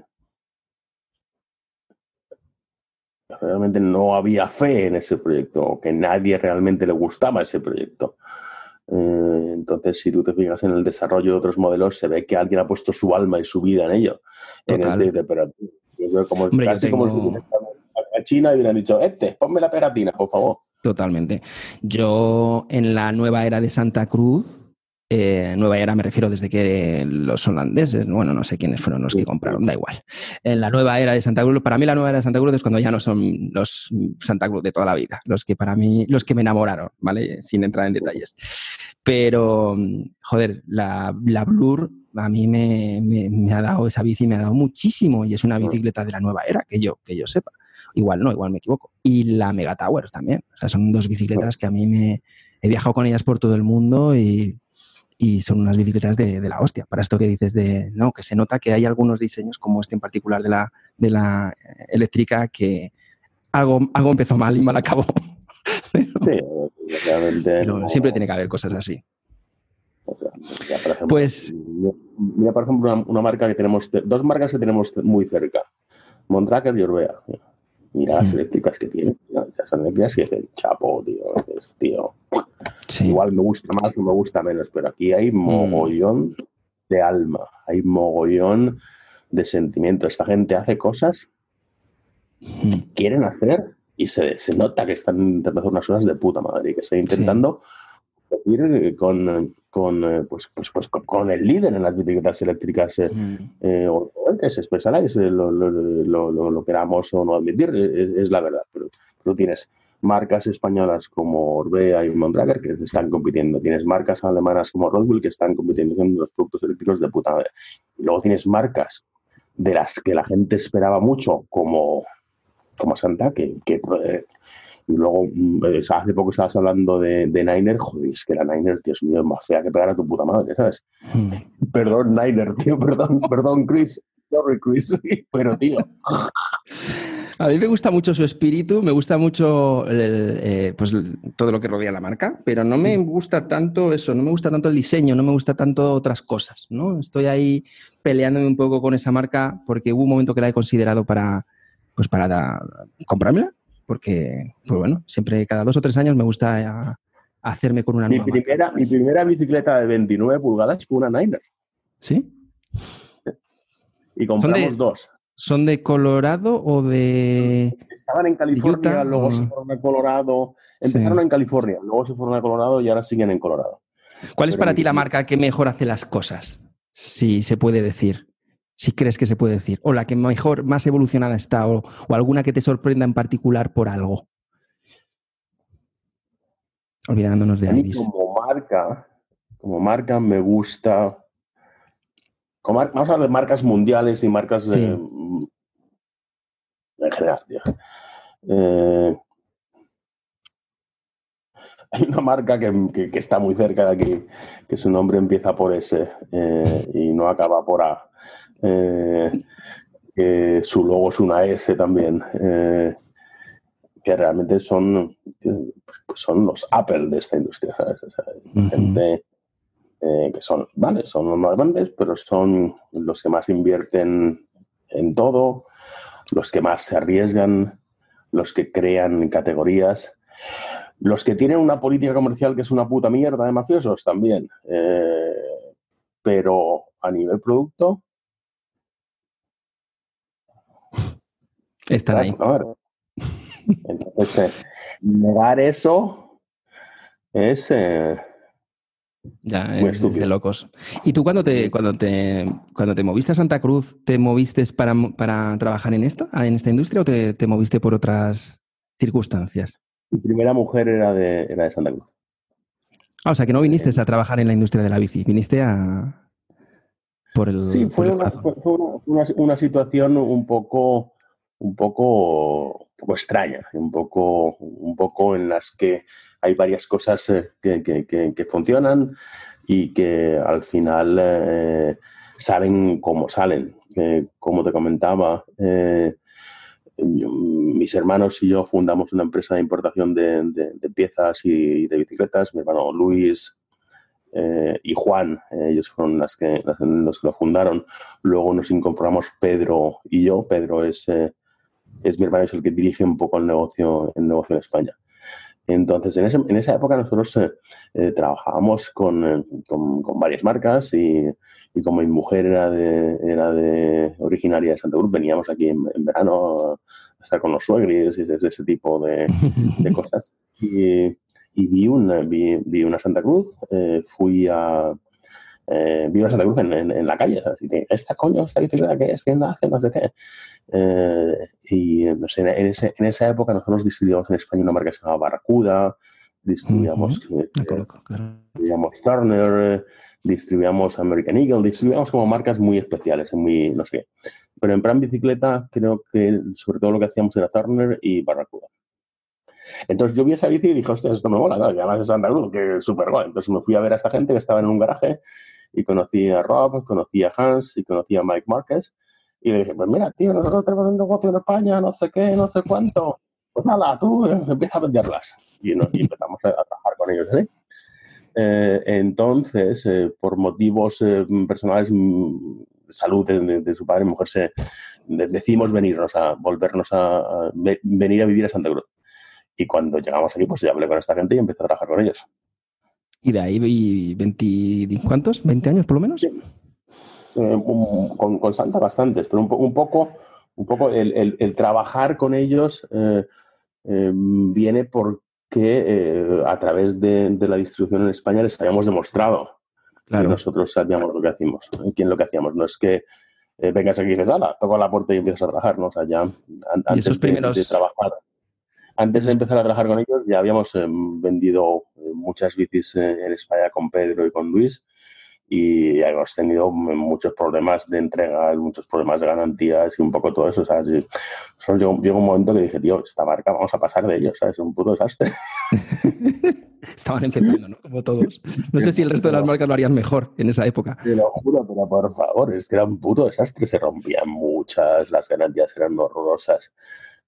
realmente no había fe en ese proyecto, o que nadie realmente le gustaba ese proyecto. Eh, entonces, si tú te fijas en el desarrollo de otros modelos, se ve que alguien ha puesto su alma y su vida en ello. En este, pero como, casi como a China y hubieran dicho, este, ponme la pegatina, por favor. Totalmente. Yo en la nueva era de Santa Cruz, eh, nueva era me refiero desde que los holandeses, bueno, no sé quiénes fueron los que compraron, da igual. En la nueva era de Santa Cruz, para mí la nueva era de Santa Cruz es cuando ya no son los Santa Cruz de toda la vida, los que para mí, los que me enamoraron, ¿vale? Sin entrar en detalles. Pero, joder, la, Blur a mí me, me, ha dado, esa bici me ha dado muchísimo y es una bicicleta de la nueva era, que yo, que yo sepa. Igual no, igual me equivoco. Y la Mega Tower también. O sea, son dos bicicletas que a mí me... He viajado con ellas por todo el mundo y y son unas bicicletas de, la hostia. Para esto que dices de, no, que se nota que hay algunos diseños, como este en particular de la, de la eléctrica, que algo, algo empezó mal y mal acabó. pero, siempre tiene que haber cosas así. pues. Mira, por ejemplo, una, marca que tenemos, dos marcas que tenemos muy cerca: Montracker y Orbea. Mira las mm. eléctricas que tiene. Las eléctricas que es el chapo, tío. Es, tío. Igual me gusta más o me gusta menos, pero aquí hay mm. mogollón de alma, hay mogollón de sentimiento. Esta gente hace cosas que mm. quieren hacer y se, se, nota que están intentando hacer unas cosas de puta madre y que están intentando competir con, con, pues, pues, pues, con el líder en las bicicletas eléctricas mm. eh, o, que es Specialized, lo, lo, lo, lo, queramos o no admitir, es, la verdad. Pero tú tienes marcas españolas como Orbea y Mondrager que están compitiendo. Tienes marcas alemanas como Rodwell que están compitiendo con los productos eléctricos de puta madre. Y luego tienes marcas de las que la gente esperaba mucho, como, como Santa, que, que eh, y luego, mm, hace poco estabas hablando de, de, Niner, joder, es que la Niner, Dios mío, es más fea que pegar a tu puta madre, ¿sabes? Hmm. Perdón, Niner, tío, perdón, perdón, Chris. Sorry, Chris, pero tío. A mí me gusta mucho su espíritu, me gusta mucho eh, pues, todo lo que rodea la marca, pero no me gusta tanto eso, no me gusta tanto el diseño, no me gusta tanto otras cosas, ¿no? Estoy ahí peleándome un poco con esa marca porque hubo un momento que la he considerado para, pues para comprármela, porque, pues bueno, siempre cada dos o tres años me gusta hacerme con una mi primera, Mi primera bicicleta de 29 pulgadas fue una Niner. ¿Sí? Y compramos dos. ¿Son de Colorado o de.? Estaban en California, luego se fueron a Colorado. Empezaron en California, luego se fueron a Colorado y ahora siguen en Colorado. ¿Cuál es para ti la marca que mejor hace las cosas? Si se puede decir. Si crees que se puede decir. O la que mejor, más evolucionada está, o, alguna que te sorprenda en particular por algo. Olvidándonos de a como marca, como marca me gusta. vamos a hablar de marcas mundiales y marcas de, en general, eh, hay una marca que, está muy cerca de aquí, que su nombre empieza por S eh, y no acaba por A. Eh, su logo es una S también, que realmente son, son los Apple de esta industria. Gente que son, vale, son los más grandes, pero son los que más invierten en todo, los que más se arriesgan, los que crean categorías, los que tienen una política comercial que es una puta mierda de mafiosos también. Eh, pero a nivel producto. Están ahí. Entonces, eh, negar eso es. Eh, ya, es de locos. ¿Y tú cuando te, cuando te, cuando te moviste a Santa Cruz, te moviste para, para trabajar en esto, en esta industria, o te, te, moviste por otras circunstancias? Mi primera mujer era de, era de Santa Cruz. Ah, o sea, que no viniste a trabajar en la industria de la bici, viniste a... Por el, sí, fue, una, fue, una, una, situación un poco, un poco, un poco extraña, un poco, un poco en las que hay varias cosas eh, que, funcionan y que al final eh, salen como salen. como te comentaba, eh, mis hermanos y yo fundamos una empresa de importación de, piezas y de bicicletas. Mi hermano Luis y Juan, ellos fueron las que, los que lo fundaron. Luego nos incorporamos Pedro y yo. Pedro es, es mi hermano, es el que dirige un poco el negocio, el negocio en España. Entonces, en, ese, en esa época nosotros eh, eh, trabajábamos eh, con, con, varias marcas y, y, como mi mujer era de, era de originaria de Santa Cruz, veníamos aquí en, verano a estar con los suegros y ese, tipo de, de cosas. Y, y vi, una, vi, vi, una Santa Cruz, fui a... vi una Santa Cruz en, en, la calle, así que, esta coño, esta bicicleta, ¿qué es? ¿Quién la hace? No sé qué. Eh, y no sé, en, ese, en, esa época nosotros distribuíamos en España una marca que se llamaba Barracuda, distribuíamos, distribuíamos Turner, distribuíamos American Eagle, distribuíamos como marcas muy especiales, muy, no sé qué. Pero en plan bicicleta creo que sobre todo lo que hacíamos era Turner y Barracuda. Entonces yo vi esa bici y dije, hostia, esto me mola, que además es andaluz, que es súper guay. Entonces me fui a ver a esta gente que estaba en un garaje y conocí a Rob, conocí a Hans y conocí a Mike Márquez y le dije, pues mira, tío, nosotros tenemos un negocio en España, no sé qué, no sé cuánto. Pues nada, tú empieza a venderlas. Y, empezamos a, trabajar con ellos. ¿eh? Eh, entonces, eh, por motivos personales, mm, de salud de, su padre y mujer, se, decidimos venirnos a, volvernos a, venir a vivir a Santa Cruz. Y cuando llegamos aquí, pues ya hablé con esta gente y empecé a trabajar con ellos. ¿Y de ahí 20, cuántos? ¿20 años por lo menos? Sí. Eh, con, con, Santa bastantes, pero un, un poco, un poco el, el, trabajar con ellos eh, eh, viene por, que eh, a través de, la distribución en España les habíamos demostrado que nosotros sabíamos lo que hacíamos, quién lo que hacíamos. No es que vengas aquí y dices, ala, toco la puerta y empiezas a trabajar, ¿no? O sea, ya antes primeros... de, trabajar, antes de empezar a trabajar con ellos, ya habíamos vendido muchas bicis en España con Pedro y con Luis y hemos tenido muchos problemas de entrega, muchos problemas de garantías y un poco todo eso, ¿sabes? Y llegó, un momento que dije, tío, esta marca vamos a pasar de ellos, ¿sabes? Es un puto desastre. Estaban empezando, ¿no? Como todos. No sé si el resto de las marcas lo harían mejor en esa época. Te lo juro, pero por favor, es que era un puto desastre, se rompían muchas, las garantías eran horrorosas.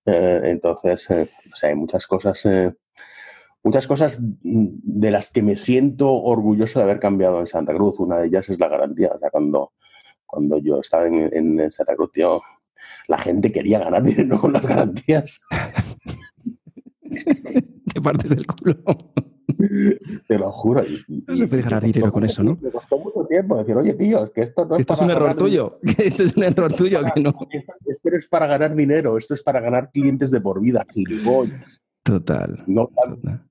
Eh, entonces, eh, o sea, hay muchas cosas... Eh, muchas cosas de las que me siento orgulloso de haber cambiado en Santa Cruz. Una de ellas es la garantía. O sea, cuando, cuando yo estaba en, Santa Cruz, tío, la gente quería ganar dinero con las garantías. ¿Qué partes del culo? Te lo juro. no se puede ganar dinero con eso, ¿no? Me costó mucho tiempo decir, oye, tío, que esto no es Esto es un error tuyo. Esto es un error tuyo. que no. Esto, esto, es para ganar dinero. Esto es para ganar clientes de por vida. Gilipollas. Total. No, total.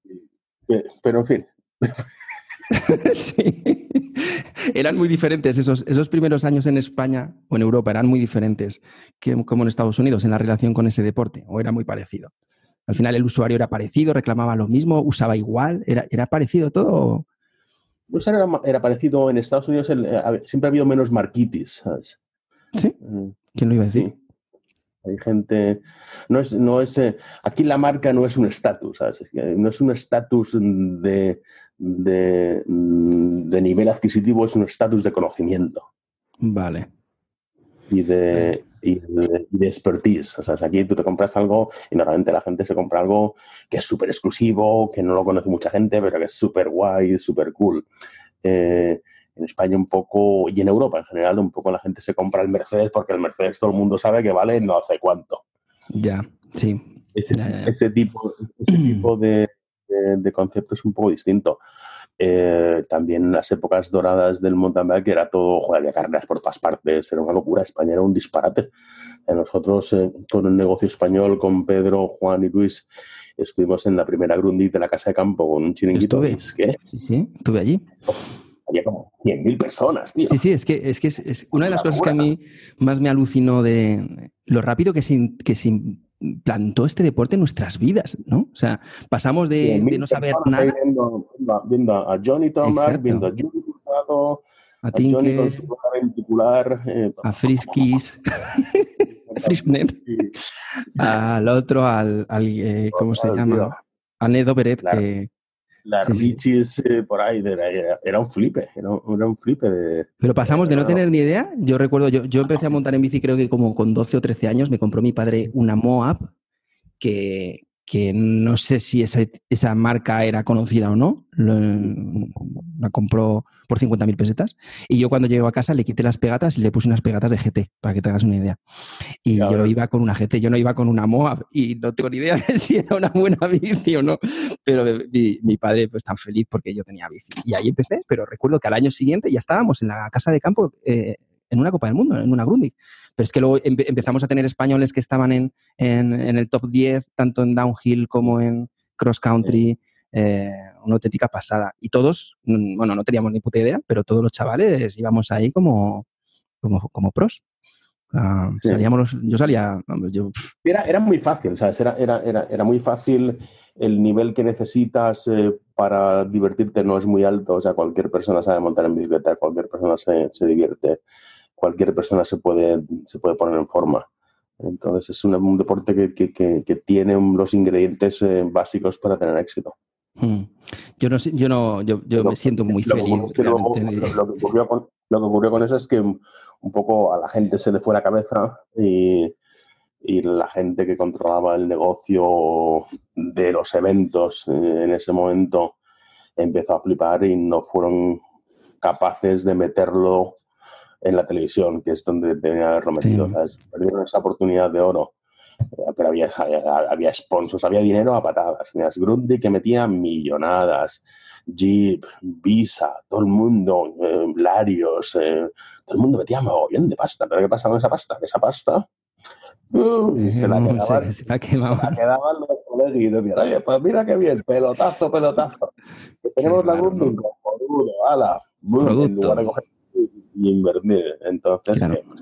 Pero en fin. sí. Eran muy diferentes esos, esos primeros años en España o en Europa, eran muy diferentes que como en Estados Unidos en la relación con ese deporte, o era muy parecido. Al final el usuario era parecido, reclamaba lo mismo, usaba igual, era, era parecido todo. Pues era, era, parecido en Estados Unidos, eh, siempre ha habido menos marquitis, ¿sabes? Sí. Eh, ¿Quién lo iba a decir? Hay gente, no es, no es, eh, aquí la marca no es un estatus, No es un estatus de, de, de, nivel adquisitivo, es un estatus de conocimiento. Vale. Y de, y de, expertise. O sea, aquí tú te compras algo y normalmente la gente se compra algo que es súper exclusivo, que no lo conoce mucha gente, pero que es súper guay, súper cool. Eh, en España un poco, y en Europa en general, un poco la gente se compra el Mercedes porque el Mercedes todo el mundo sabe que vale no hace cuánto. Ya, sí. Ese, tipo, ese tipo de, concepto es un poco distinto. Eh, también las épocas doradas del mountain bike era todo, joder, había carreras por todas partes, era una locura, España era un disparate. nosotros eh, con el negocio español, con Pedro, Juan y Luis, estuvimos en la primera Grundig de la Casa de Campo con un chiringuito. Estuve, sí, sí, estuve allí había como 100.000 personas, tío. Sí, sí, es que es, que es, una de las cosas que a mí más me alucinó de lo rápido que se, que se implantó este deporte en nuestras vidas, ¿no? O sea, pasamos de, no saber nada. Viendo, a Johnny Thomas, viendo a Johnny Cruzado, a, a Johnny con su ventricular, eh, a Friskies, Frisknet, al otro, al, al eh, ¿cómo se llama? A Nedo Beret, que las sí, eh, por ahí, era, un flipe, era, un flipe de... Pero pasamos de no tener ni idea, yo recuerdo, yo, yo empecé a montar en bici creo que como con 12 o 13 años, me compró mi padre una Moab que, que no sé si esa, esa marca era conocida o no, la compró por 50.000 pesetas. Y yo cuando llego a casa le quité las pegatas y le puse unas pegatas de GT, para que te hagas una idea. Y yo iba con una GT, yo no iba con una Moab y no tengo ni idea de si era una buena bici o no. Pero mi, padre pues tan feliz porque yo tenía bici. Y ahí empecé, pero recuerdo que al año siguiente ya estábamos en la casa de campo eh, en una Copa del Mundo, en una Grundig. Pero es que luego empezamos a tener españoles que estaban en, en, el top 10, tanto en downhill como en cross country. Eh, una auténtica pasada. Y todos, bueno, no teníamos ni puta idea, pero todos los chavales íbamos ahí como, como, como pros. salíamos yo salía. Yo... Era, era muy fácil, ¿sabes? Era, era, era, era muy fácil. El nivel que necesitas eh, para divertirte no es muy alto. O sea, cualquier persona sabe montar en bicicleta, cualquier persona se, se divierte, cualquier persona se puede, se puede poner en forma. Entonces es un, deporte que, que, que, que, tiene los ingredientes eh, básicos para tener éxito. Hmm. Yo no yo no, yo, me siento muy feliz. lo, que ocurrió con, eso es que un poco a la gente se le fue la cabeza y, la gente que controlaba el negocio de los eventos eh, en ese momento empezó a flipar y no fueron capaces de meterlo en la televisión, que es donde deberían haberlo metido. Perdieron esa oportunidad de oro eh, pero había, había sponsors, había dinero a patadas. Tenías Grundy que metía millonadas, Jeep, Visa, todo el mundo, eh, Larios, eh, todo el mundo metía mogollón de pasta. ¿Pero qué pasa con esa pasta? Esa pasta y se la quedaban, se, la quemaban. quedaban los colegas y decían, oye, pues mira qué bien, pelotazo, pelotazo. tenemos la Gundam por uno, ala, en lugar de coger y invertir. Entonces, pues,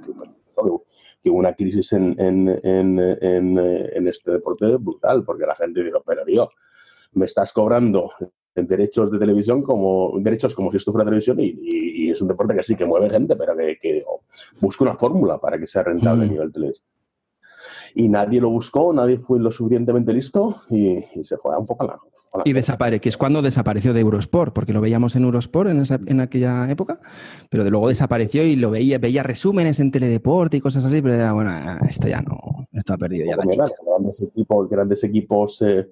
que, hubo una crisis en, en, en, en, este deporte brutal, porque la gente dijo, pero Dios, me estás cobrando derechos de televisión como derechos como si esto fuera televisión y, es un deporte que sí que mueve gente, pero que, que busca una fórmula para que sea rentable a mm. nivel televisión. Y nadie lo buscó, nadie fue lo suficientemente listo y, se fue un poco a la, y desaparece, que es cuando desapareció de Eurosport, porque lo veíamos en Eurosport en, esa, en aquella época, pero de luego desapareció y lo veía, veía resúmenes en Teledeporte y cosas así, pero era, bueno, esto ya no, esto ha perdido ya la Grandes equipos, grandes equipos eh,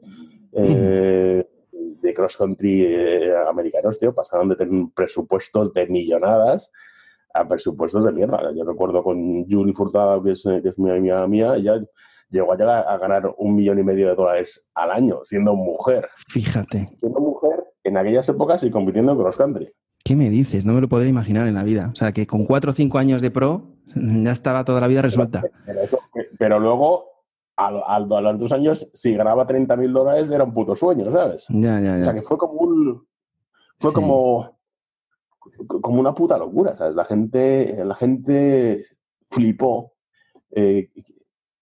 eh, de cross country eh, americanos, tío, pasaron de tener presupuestos de millonadas a presupuestos de mierda. Yo recuerdo con Julie Furtado, que es, que es mi amiga mía, ella llegó a llegar a ganar un millón y medio de dólares al año siendo mujer. Fíjate. Siendo mujer en aquellas épocas y compitiendo en cross country. ¿Qué me dices? No me lo podría imaginar en la vida. O sea, que con cuatro o cinco años de pro ya estaba toda la vida resuelta. Pero, luego, a, los dos años, si ganaba 30 mil dólares, era un puto sueño, ¿sabes? Ya, ya, ya. O sea, que fue como un. Fue como. Como una puta locura, ¿sabes? La gente, la gente flipó. Eh,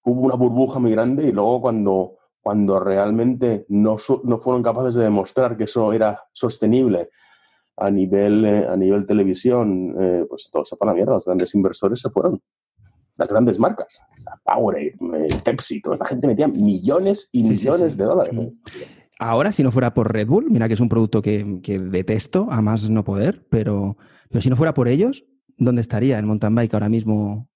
hubo una burbuja muy grande y luego cuando, cuando realmente no, no fueron capaces de demostrar que eso era sostenible a nivel, eh, a nivel televisión, eh, pues todo se fue a la mierda. Los grandes inversores se fueron. Las grandes marcas, Powerade, eh, Pepsi, toda esta gente metía millones y millones de dólares. Ahora, si no fuera por Red Bull, mira que es un producto que, que, detesto a más no poder, pero, pero si no fuera por ellos, ¿dónde estaría el mountain bike ahora mismo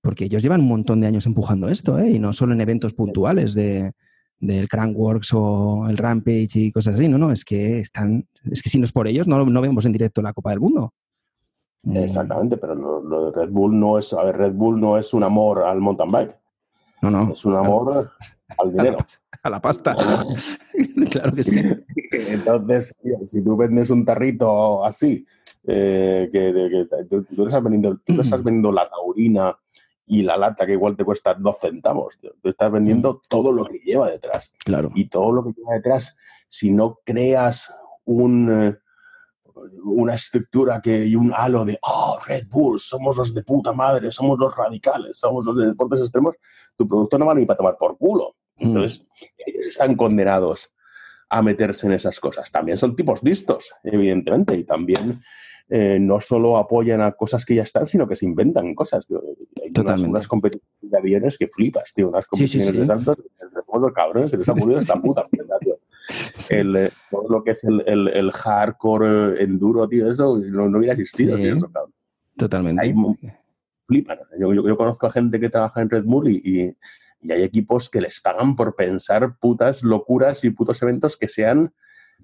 porque ellos llevan un montón de años empujando esto, ¿eh? y no solo en eventos puntuales de, del Crankworks o el Rampage y cosas así, no, no, es que están, es que si no es por ellos, no, no vemos en directo la Copa del Mundo. Mm. Exactamente, pero lo, de Red Bull no es, a ver, Red Bull no es un amor al mountain bike. No, no. Es un amor al dinero. A la, pasta. claro que sí. Entonces, si tú vendes un tarrito así, eh, que, tú, tú, estás vendiendo, tú estás vendiendo la taurina y la lata que igual te cuesta dos centavos. Tú estás vendiendo todo lo que lleva detrás. Claro. Y todo lo que lleva detrás, si no creas un, eh, una estructura que, y un halo de, oh, Red Bull, somos los de puta madre, somos los radicales, somos los de deportes extremos, tu producto no va ni para tomar por culo. Mm. Entonces, ellos están condenados a meterse en esas cosas. También son tipos listos, evidentemente, y también eh, no solo apoyan a cosas que ya están, sino que se inventan cosas. Hay unas, competiciones de aviones que flipas, tío, unas competiciones de saltos, el cabrón, se les ha ocurrido esta puta mierda, tío. El, eh, todo lo que es el, el, hardcore eh, enduro, tío, eso no, no hubiera existido, tío, eso, cabrón. Totalmente. flipan. Yo, yo, conozco a gente que trabaja en Red Bull y, y, y hay equipos que les pagan por pensar putas locuras y putos eventos que sean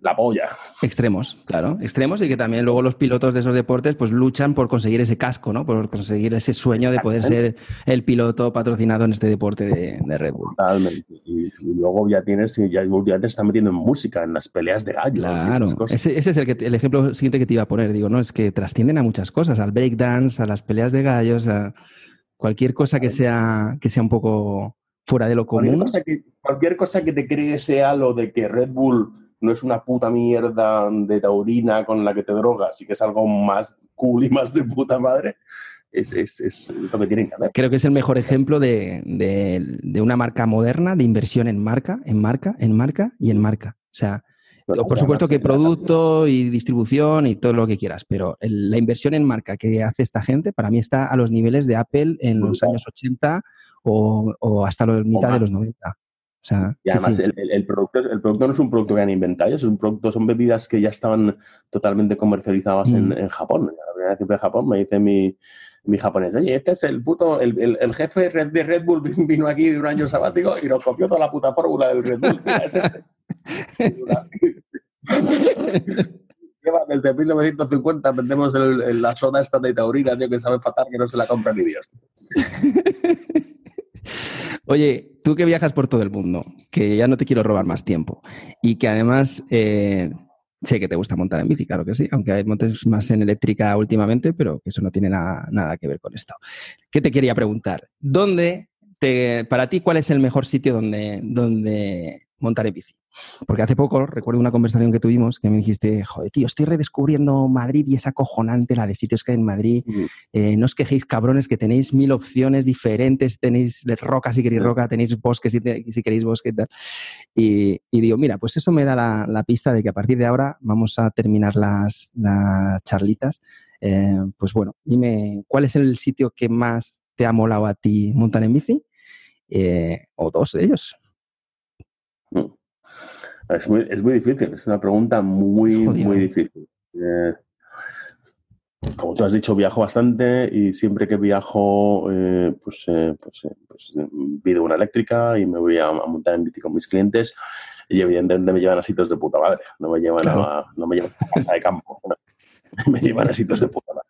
la polla. Extremos, claro, extremos y que también luego los pilotos de esos deportes pues luchan por conseguir ese casco, ¿no? Por conseguir ese sueño de poder ser el piloto patrocinado en este deporte de, Red Bull. Totalmente. Y, luego ya tienes, ya, ya, te están metiendo en música, en las peleas de gallos. Claro, ese, ese, es el, que, el ejemplo siguiente que te iba a poner, digo, ¿no? Es que trascienden a muchas cosas, al breakdance, a las peleas de gallos, a cualquier cosa que sea, que sea un poco fuera de lo común. Cualquier cosa que, cualquier cosa que te cree ese halo de que Red Bull no es una puta mierda de taurina con la que te drogas y que es algo más cool y más de puta madre, es, es, lo que tienen que hacer. Creo que es el mejor ejemplo de, de, una marca moderna, de inversión en marca, en marca, en marca y en marca. O sea, por supuesto que producto y distribución y todo lo que quieras, pero la inversión en marca que hace esta gente para mí está a los niveles de Apple en los años 80 o, o hasta la mitad de los 90 y además El, producto, el producto no es un producto que han inventado, es un producto, son bebidas que ya estaban totalmente comercializadas en, mm. Japón. La primera vez que Japón me dice mi, mi japonés, oye, este es el puto, el, el, jefe de Red Bull vino aquí de un año sabático y nos copió toda la puta fórmula del Red Bull. es este. Lleva desde 1950 vendemos la soda esta de taurina, tío, que sabe fatal, que no se la compra ni Dios. Oye, tú que viajas por todo el mundo, que ya no te quiero robar más tiempo y que además eh, sé que te gusta montar en bici, claro que sí, aunque hay montes más en eléctrica últimamente, pero eso no tiene nada, que ver con esto. ¿Qué te quería preguntar? ¿Dónde para ti, ¿cuál es el mejor sitio donde, donde montar en bici? Porque hace poco recuerdo una conversación que tuvimos que me dijiste, joder, tío, estoy redescubriendo Madrid y es acojonante la de sitios que hay en Madrid. Eh, no os quejéis, cabrones, que tenéis mil opciones diferentes, tenéis rocas si queréis roca, tenéis bosques si, si queréis bosque y tal. Y, digo, mira, pues eso me da la, pista de que a partir de ahora vamos a terminar las, charlitas. Eh, pues bueno, dime, ¿cuál es el sitio que más te ha molado a ti montar en bici? Eh, o dos de ellos. Es muy, es muy difícil, es una pregunta muy, muy difícil. Eh, como tú has dicho, viajo bastante y siempre que viajo, eh, pues, eh, pues, pues pido una eléctrica y me voy a, montar en bici con mis clientes y evidentemente me llevan a sitios de puta madre, no me llevan, a, no me llevan a casa de campo, me llevan a sitios de puta madre.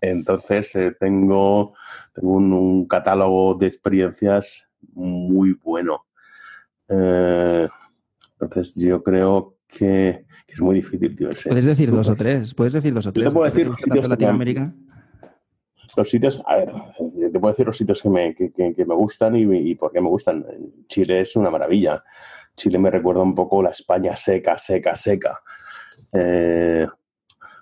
Entonces tengo, tengo un, catálogo de experiencias muy bueno. Entonces yo creo que, es muy difícil, tío. Puedes decir dos o tres, puedes decir dos o tres. te puedo decir los sitios Latinoamérica. Los sitios, a ver, te puedo decir los sitios que me, que, me gustan y, y, por qué me gustan. Chile es una maravilla. Chile me recuerda un poco la España seca, seca, seca. Eh,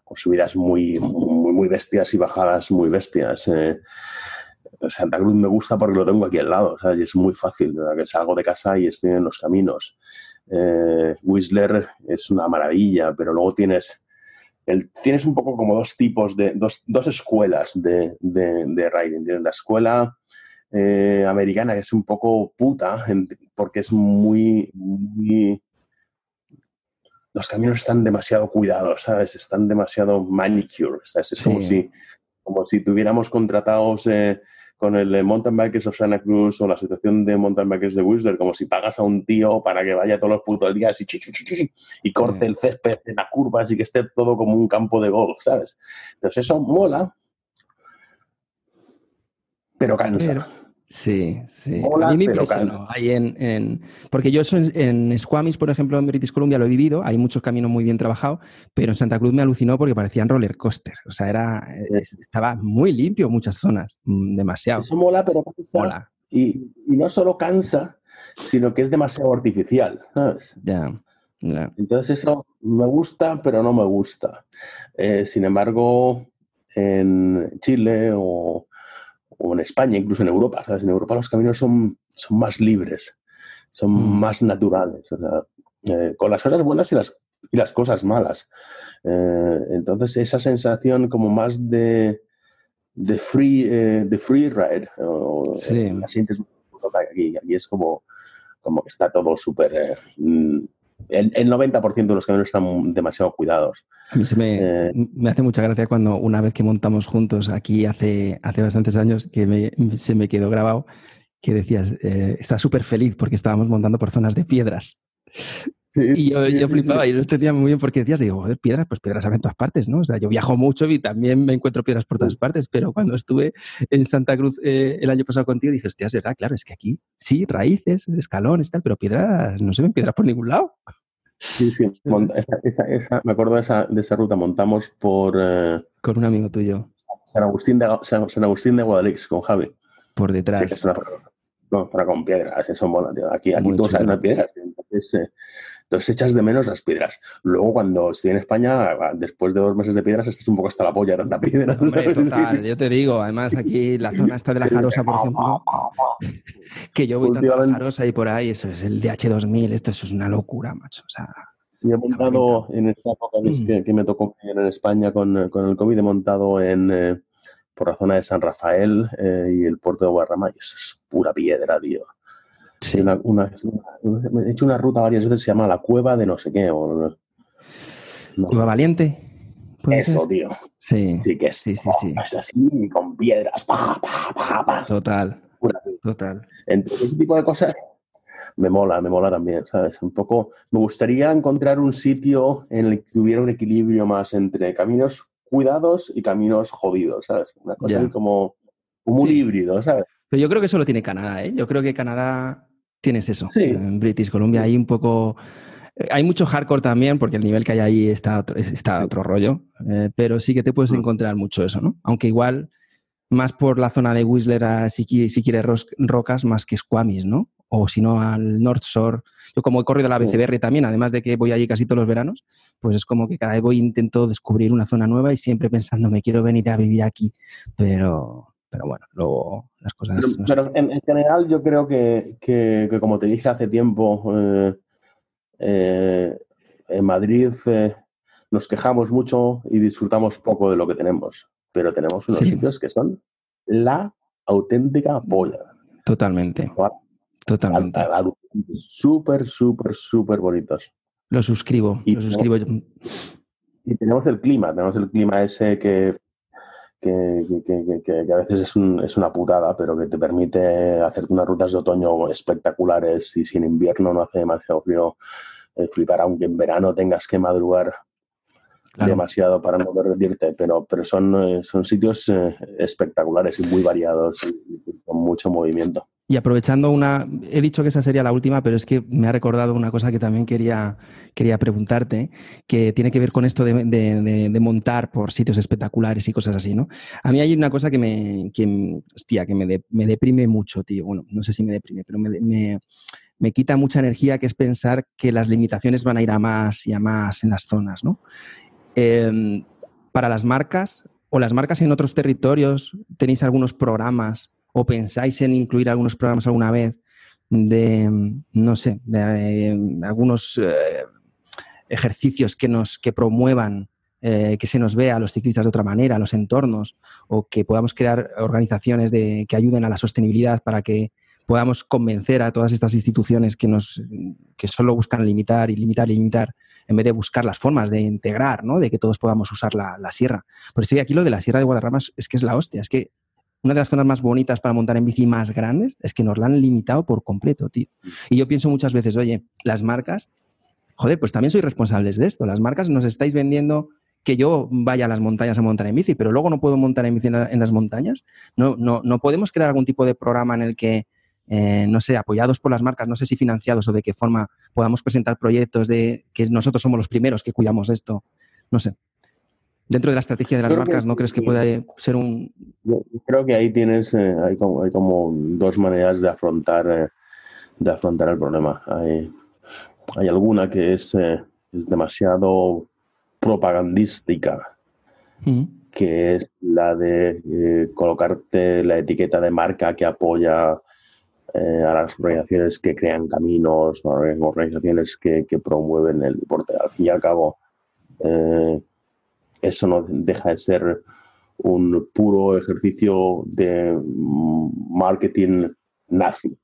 con subidas muy, muy, muy, bestias y bajadas muy bestias. Eh, Santa Cruz me gusta porque lo tengo aquí al lado, y es muy fácil, que salgo de casa y estoy en los caminos. Eh, Whistler es una maravilla, pero luego tienes, el, tienes un poco como dos tipos de, dos, dos escuelas de, de, riding. Tienes la escuela eh, americana, que es un poco puta, porque es muy, muy... Los caminos están demasiado cuidados, ¿sabes? Están demasiado manicure, Es como, si, como si tuviéramos contratados... Eh, con el mountain bikers of Santa Cruz o la situación de mountain bikers de Whistler, como si pagas a un tío para que vaya todos los putos días y, y corte el césped en las curvas y que esté todo como un campo de golf, ¿sabes? Entonces eso mola, pero cansa. Sí, sí. a mí me impresionó. en, porque yo soy en Squamish, por ejemplo, en British Columbia lo he vivido, hay muchos caminos muy bien trabajados, pero en Santa Cruz me alucinó porque parecían roller coaster. O sea, era, estaba muy limpio muchas zonas, mm, demasiado. Eso mola, pero cansa. Y, no solo cansa, sino que es demasiado artificial, ¿sabes? Ya. Entonces eso me gusta, pero no me gusta. Eh, sin embargo, en Chile o o en España, incluso en Europa. ¿sabes? En Europa los caminos son, son más libres, son mm. más naturales, eh, con las cosas buenas y las, y las cosas malas. Eh, entonces esa sensación como más de, de, free, eh, de free ride, o, la sientes aquí, aquí es como, como que está todo súper... Mm, el, 90% de los caminos están demasiado cuidados. A mí se me, eh, me, hace mucha gracia cuando una vez que montamos juntos aquí hace, hace bastantes años, que se me quedó grabado, que decías, eh, estás súper feliz porque estábamos montando por zonas de piedras y yo, flipaba y no entendía muy bien porque decías, digo, joder, piedras, pues piedras hay en todas partes, ¿no? O sea, yo viajo mucho y también me encuentro piedras por todas partes, pero cuando estuve en Santa Cruz eh, el año pasado contigo dije, hostia, es verdad, claro, es que aquí sí, raíces, escalones, tal, pero piedras, no se ven piedras por ningún lado. Sí, sí, me acuerdo de esa, de esa ruta, montamos por... Eh, con un amigo tuyo. San Agustín de, San, Agustín de Guadalix, con Javi. Por detrás. no, para con piedras, eso mola, tío. Aquí, aquí todos saben piedras. Entonces, eh, entonces echas de menos las piedras. Luego, cuando estoy en España, después de dos meses de piedras, estás un poco hasta la polla de tanta piedra. total, yo te digo, además aquí la zona esta de la Jarosa, por ejemplo, que yo voy tanto a la Jarosa y por ahí, eso es el DH2000, esto eso es una locura, macho. O sea, y he montado en esta época mm. que, me tocó en España con, con, el COVID, he montado en, eh, por la zona de San Rafael eh, y el puerto de Guarrama, y eso es pura piedra, tío. Sí. Una, he hecho una ruta varias veces, se llama la cueva de no sé qué. O, ¿Cueva Valiente? Eso, tío. Sí. Sí, que es, sí, sí, sí. es así, con piedras. Total. Total. Entonces, ese tipo de cosas me mola, me mola también, ¿sabes? Un poco, me gustaría encontrar un sitio en el que tuviera un equilibrio más entre caminos cuidados y caminos jodidos, ¿sabes? Una cosa como, un híbrido, ¿sabes? Pero yo creo que eso lo tiene Canadá, ¿eh? Yo creo que Canadá tienes eso. En British Columbia hay un poco... Eh, hay mucho hardcore también, porque el nivel que hay ahí está otro, está otro rollo, eh, pero sí que te puedes mm. encontrar mucho eso, ¿no? Aunque igual más por la zona de Whistler, si, si quieres rocas, más que Squamish, ¿no? O si no, al North Shore. Yo como he corrido la BCBR también, además de que voy allí casi todos los veranos, pues es como que cada vez voy intento descubrir una zona nueva y siempre pensando, me quiero venir a vivir aquí. Pero, pero bueno, luego las cosas... Pero, en, general yo creo que, que, como te dije hace tiempo, eh, eh, en Madrid eh, nos quejamos mucho y disfrutamos poco de lo que tenemos, pero tenemos unos sitios que son la auténtica polla. Totalmente. Totalmente. Súper, súper, súper bonitos. Lo suscribo, y lo suscribo. Y tenemos el clima, tenemos el clima ese que, que, que, a veces es, es, una putada, pero que te permite hacer unas rutas de otoño espectaculares y si en invierno no hace demasiado frío, eh, flipar, aunque en verano tengas que madrugar demasiado para no derretirte, pero, pero son, eh, son sitios eh, espectaculares y muy variados y, con mucho movimiento. Y aprovechando una, he dicho que esa sería la última, pero es que me ha recordado una cosa que también quería, quería preguntarte, que tiene que ver con esto de, montar por sitios espectaculares y cosas así, ¿no? A mí hay una cosa que me, que, hostia, que me, me deprime mucho, tío. Bueno, no sé si me deprime, pero me, me quita mucha energía, que es pensar que las limitaciones van a ir a más y a más en las zonas, ¿no? Em, para las marcas o las marcas en otros territorios, ¿tenéis algunos programas o pensáis en incluir algunos programas alguna vez de, no sé, de em, algunos eh, ejercicios que nos que promuevan eh, que se nos vea a los ciclistas de otra manera, a los entornos, o que podamos crear organizaciones de, que ayuden a la sostenibilidad para que podamos convencer a todas estas instituciones que, nos, que solo buscan limitar y limitar y limitar, en vez de buscar las formas de integrar, ¿no? de que todos podamos usar la, sierra. Pero sí, aquí lo de la Sierra de Guadarrama es que es la hostia, es que una de las zonas más bonitas para montar en bici más grandes es que nos la han limitado por completo, tío. Y yo pienso muchas veces, oye, las marcas, joder, pues también soy responsables de esto. Las marcas nos estáis vendiendo que yo vaya a las montañas a montar en bici, pero luego no puedo montar en bici en, las montañas. No, no, no podemos crear algún tipo de programa en el que eh, no sé, apoyados por las marcas, no sé si financiados o de qué forma podamos presentar proyectos de que nosotros somos los primeros que cuidamos esto, no sé. Dentro de la estrategia de las marcas, ¿no crees que puede ser un...? Yo creo que ahí tienes, eh, hay, como, hay, como, dos maneras de afrontar, eh, de afrontar el problema. Hay, hay alguna que es, es demasiado propagandística, que es la de colocarte la etiqueta de marca que apoya eh, a las organizaciones que crean caminos, organizaciones que, promueven el deporte. Al fin y al cabo, eh, eso no deja de ser un puro ejercicio de marketing nazi.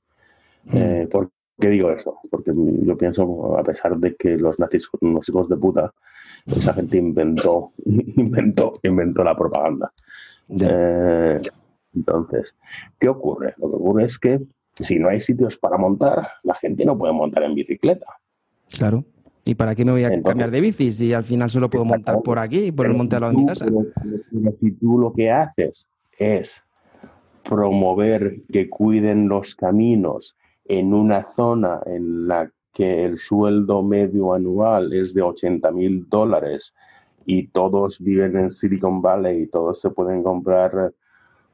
Mm. Eh, ¿Por qué digo eso? Porque yo pienso, a pesar de que los nazis son unos hijos de puta, esa gente inventó, inventó, inventó la propaganda. entonces, ¿qué ocurre? Lo que ocurre es que si no hay sitios para montar, la gente no puede montar en bicicleta. Claro. ¿Y para qué me voy a cambiar de bici si al final solo puedo montar por aquí, por el monte al lado de mi casa? si tú lo que haces es promover que cuiden los caminos en una zona en la que el sueldo medio anual es de 80 mil dólares y todos viven en Silicon Valley y todos se pueden comprar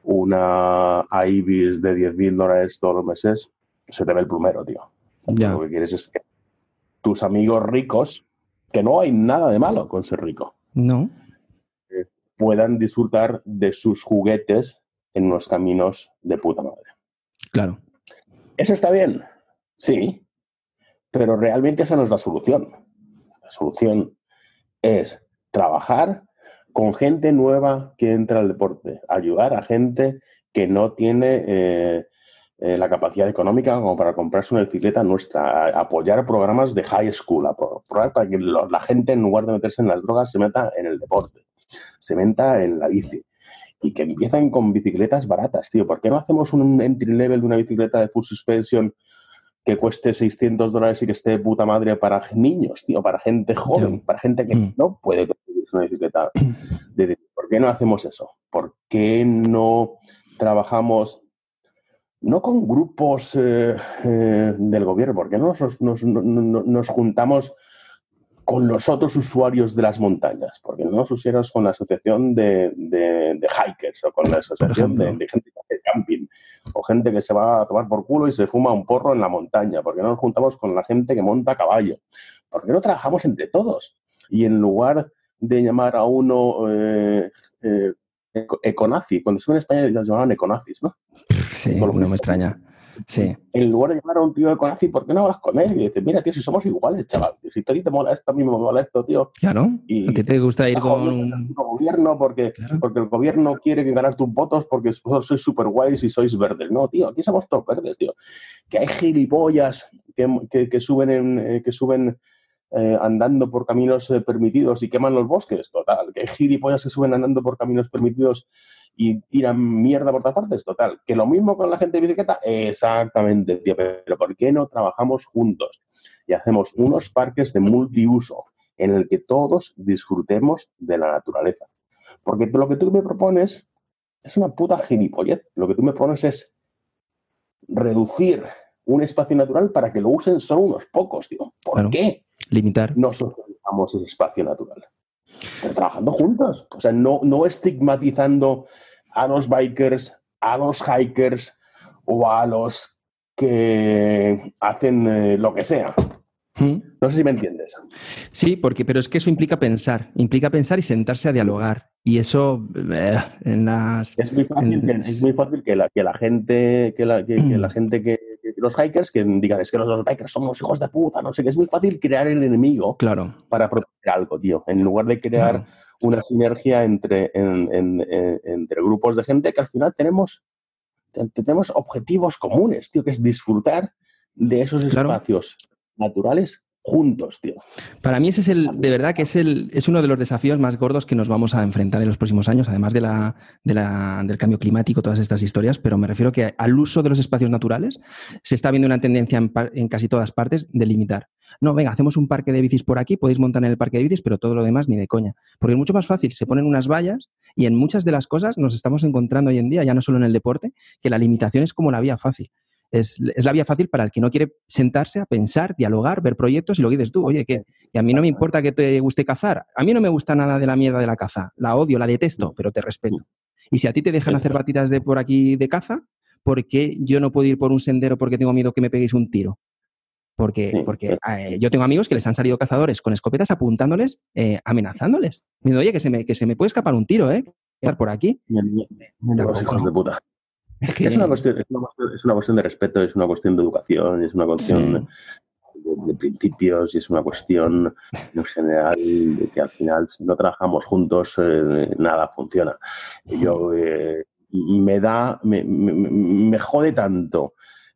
una IBIS de 10 mil dólares todos los meses, se te ve el plumero, tío. Lo que quieres es que tus amigos ricos, que no hay nada de malo con ser rico, no. Eh, puedan disfrutar de sus juguetes en unos caminos de puta madre. Claro. ¿Eso está bien? Sí. Pero realmente esa no es la solución. La solución es trabajar con gente nueva que entra al deporte, ayudar a gente que no tiene eh, eh, la capacidad económica como para comprarse una bicicleta nuestra, apoyar programas de high school, apoyar para que la gente en lugar de meterse en las drogas se meta en el deporte, se meta en la bici y que empiezan con bicicletas baratas, tío. ¿Por qué no hacemos un entry level de una bicicleta de full suspension que cueste 600 dólares y que esté de puta madre para niños, tío, para gente joven, para gente que mm. no puede una bicicleta. ¿Por qué no hacemos eso? ¿Por qué no trabajamos no con grupos eh, eh, del gobierno? ¿Por qué no nos, juntamos con los otros usuarios de las montañas, porque no nos pusiéramos con la asociación de, de, hikers o con la asociación de, gente que hace camping o gente que se va a tomar por culo y se fuma un porro en la montaña, porque no nos juntamos con la gente que monta a caballo, porque no trabajamos entre todos y en lugar de llamar a uno eh, eh, econazi, cuando estuve en España los llamaban econazis, ¿no? Sí, no me extraña. Sí. En lugar de llamar a un tío de Conazi, ¿por qué no hablas con él? Y dices, mira, tío, si somos iguales, chaval. Si a ti te mola esto, a mí me mola esto, tío. Claro. Y ¿A ti te gusta ir con un gobierno porque, porque el gobierno quiere que ganas tus votos porque sois súper guays y sois verdes? No, tío, aquí somos todos verdes, tío. Que hay gilipollas que, que, suben, en, eh, que suben eh, andando por caminos eh, permitidos y queman los bosques, total. Que hay gilipollas que suben andando por caminos permitidos y tiran mierda por todas partes, total. Que lo mismo con la gente de bicicleta, exactamente, tío, pero ¿por qué no trabajamos juntos y hacemos unos parques de multiuso en el que todos disfrutemos de la naturaleza? Porque lo que tú me propones es una puta gilipollez. Lo que tú me propones es reducir un espacio natural para que lo usen solo unos pocos, tío. ¿Por qué? Limitar. No socializamos ese espacio natural trabajando juntos. O sea, no, no estigmatizando a los bikers, a los hikers o a los que hacen eh, lo que sea. ¿Mm? No sé si me entiendes. Sí, porque, pero es que eso implica pensar, implica pensar y sentarse a dialogar. Y eso eh, en las. Es muy fácil, que, es muy fácil que, la, que la gente, que la, que, la mm. gente que, los hikers que digan es que los, bikers somos hijos de puta, no sé, que es muy fácil crear el enemigo claro. para proteger algo, tío. En lugar de crear una sinergia entre, entre grupos de gente que al final tenemos, tenemos objetivos comunes, tío, que es disfrutar de esos espacios naturales juntos, tío. Para mí ese es el, de verdad que es, el, es uno de los desafíos más gordos que nos vamos a enfrentar en los próximos años, además de la, del cambio climático, todas estas historias, pero me refiero que al uso de los espacios naturales se está viendo una tendencia en, casi todas partes de limitar. No, venga, hacemos un parque de bicis por aquí, podéis montar en el parque de bicis, pero todo lo demás ni de coña. Porque es mucho más fácil, se ponen unas vallas y en muchas de las cosas nos estamos encontrando hoy en día, ya no solo en el deporte, que la limitación es como la vía fácil es, la vía fácil para el que no quiere sentarse a pensar, dialogar, ver proyectos y lo que dices tú, oye, que, a mí no me importa que te guste cazar, a mí no me gusta nada de la mierda de la caza, la odio, la detesto, pero te respeto. Y si a ti te dejan hacer batidas de por aquí de caza, ¿por qué yo no puedo ir por un sendero porque tengo miedo que me peguéis un tiro? Porque, porque eh, yo tengo amigos que les han salido cazadores con escopetas apuntándoles, eh, amenazándoles. Diciendo, oye, que se, me, que se me puede escapar un tiro, ¿eh? por aquí. Los hijos de puta. Es, una cuestión, es, una cuestión, de respeto, es una cuestión de educación, es una cuestión de, principios y es una cuestión en general de que al final si no trabajamos juntos eh, nada funciona. Yo eh, me da, me, me, jode tanto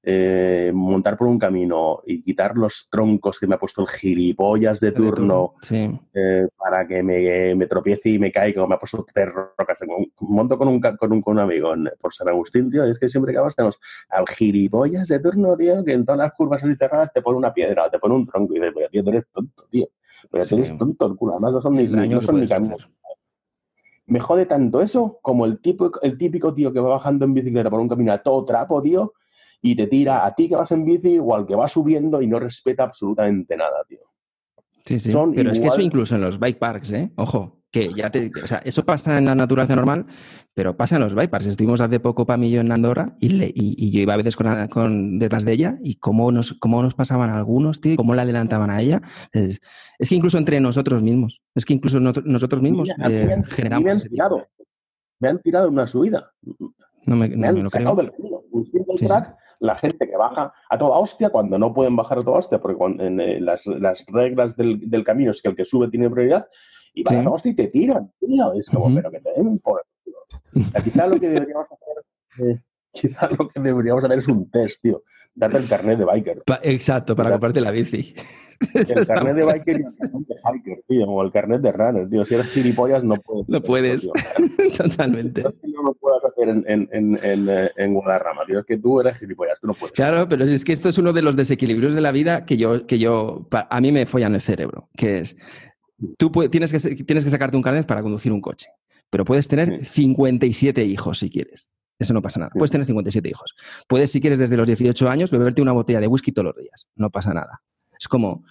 eh, montar por un camino y quitar los troncos que me ha puesto el gilipollas de turno eh, para que me, me, tropiece y me caiga, me ha puesto tres rocas. Monto con un, con un, con un amigo por San Agustín, tío, y es que siempre que vamos tenemos al gilipollas de turno, tío, que en todas las curvas cerradas te pone una piedra, te pone un tronco y dices, tío, tú eres tonto, tío. Pero tú eres tonto el culo, además no son ni, no son ni caminos. Me jode tanto eso como el, tipo, el típico tío que va bajando en bicicleta por un camino a todo trapo, tío, y te tira a ti que vas en bici o al que va subiendo y no respeta absolutamente nada, tío. Sí, sí. pero es que eso incluso en los bike parks, ¿eh? Ojo, que ya te. O sea, eso pasa en la naturaleza normal, pero pasa en los bike parks. Estuvimos hace poco Pamillo en Andorra y, y, yo iba a veces con, detrás de ella y cómo nos, cómo nos pasaban algunos, tío, y cómo la adelantaban a ella. Es, que incluso entre nosotros mismos, es que incluso nosotros mismos eh, generamos. Me han, tirado, me han tirado una subida. No me, me han sacado del Un simple track la gente que baja a toda hostia cuando no pueden bajar a toda hostia, porque en, eh, las, reglas del, del, camino es que el que sube tiene prioridad, y van a toda hostia y te tiran, tío. Es como, pero que te den por Quizá lo que deberíamos hacer. Eh, quizá lo que deberíamos hacer es un test, tío. Darte el carnet de biker. Exacto, para comprarte la bici. El carnet de biker y el carnet de hiker, tío, o el carnet de runner, tío. Si eres gilipollas, no puedes. No puedes. Totalmente. No es que no lo puedas hacer en, en, en, en, eh, en Guadarrama, tío. Es que tú eres gilipollas, tú no puedes. Claro, pero es que esto es uno de los desequilibrios de la vida que yo, que yo a mí me follan el cerebro, que es, tú tienes que, tienes que sacarte un carnet para conducir un coche, pero puedes tener 57 hijos si quieres. Eso no pasa nada. Puedes tener 57 hijos. Puedes, si quieres, desde los 18 años, beberte una botella de whisky todos los días. No pasa nada. Es como,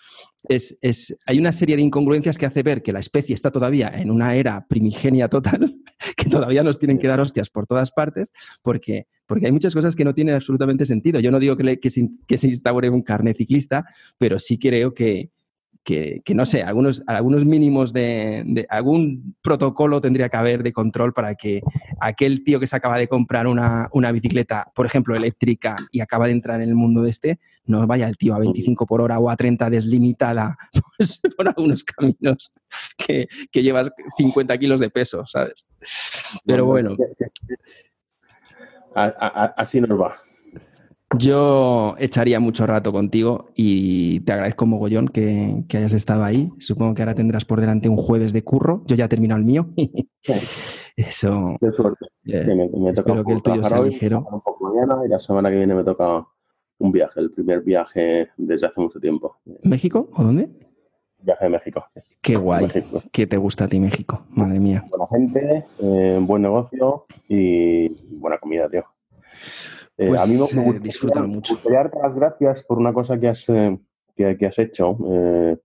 es, es, hay una serie de incongruencias que hace ver que la especie está todavía en una era primigenia total, que todavía nos tienen que dar hostias por todas partes, porque, porque hay muchas cosas que no tienen absolutamente sentido. Yo no digo que, que, se, que se instaure un carnet ciclista, pero sí creo que, que, no sé, algunos, algunos mínimos de, algún protocolo tendría que haber de control para que aquel tío que se acaba de comprar una, bicicleta, por ejemplo, eléctrica y acaba de entrar en el mundo de este, no vaya el tío a 25 por hora o a 30 deslimitada pues, por algunos caminos que, que llevas 50 kilos de peso, ¿sabes? Pero bueno. Así nos va. Yo echaría mucho rato contigo y te agradezco mogollón que, que hayas estado ahí. Supongo que ahora tendrás por delante un jueves de curro. Yo ya he terminado el mío. Eso. Qué suerte. Eh, me, toca que el tuyo sea ligero. Un poco mañana y la semana que viene me toca un viaje, el primer viaje desde hace mucho tiempo. ¿México o dónde? Viaje de México. Qué guay. ¿Qué te gusta a ti México? Madre mía. Buena gente, eh, buen negocio y buena comida, tío. Eh, a mí me, pues, gusta, disfrutar mucho. darte las gracias por una cosa que has, eh, que, has hecho eh,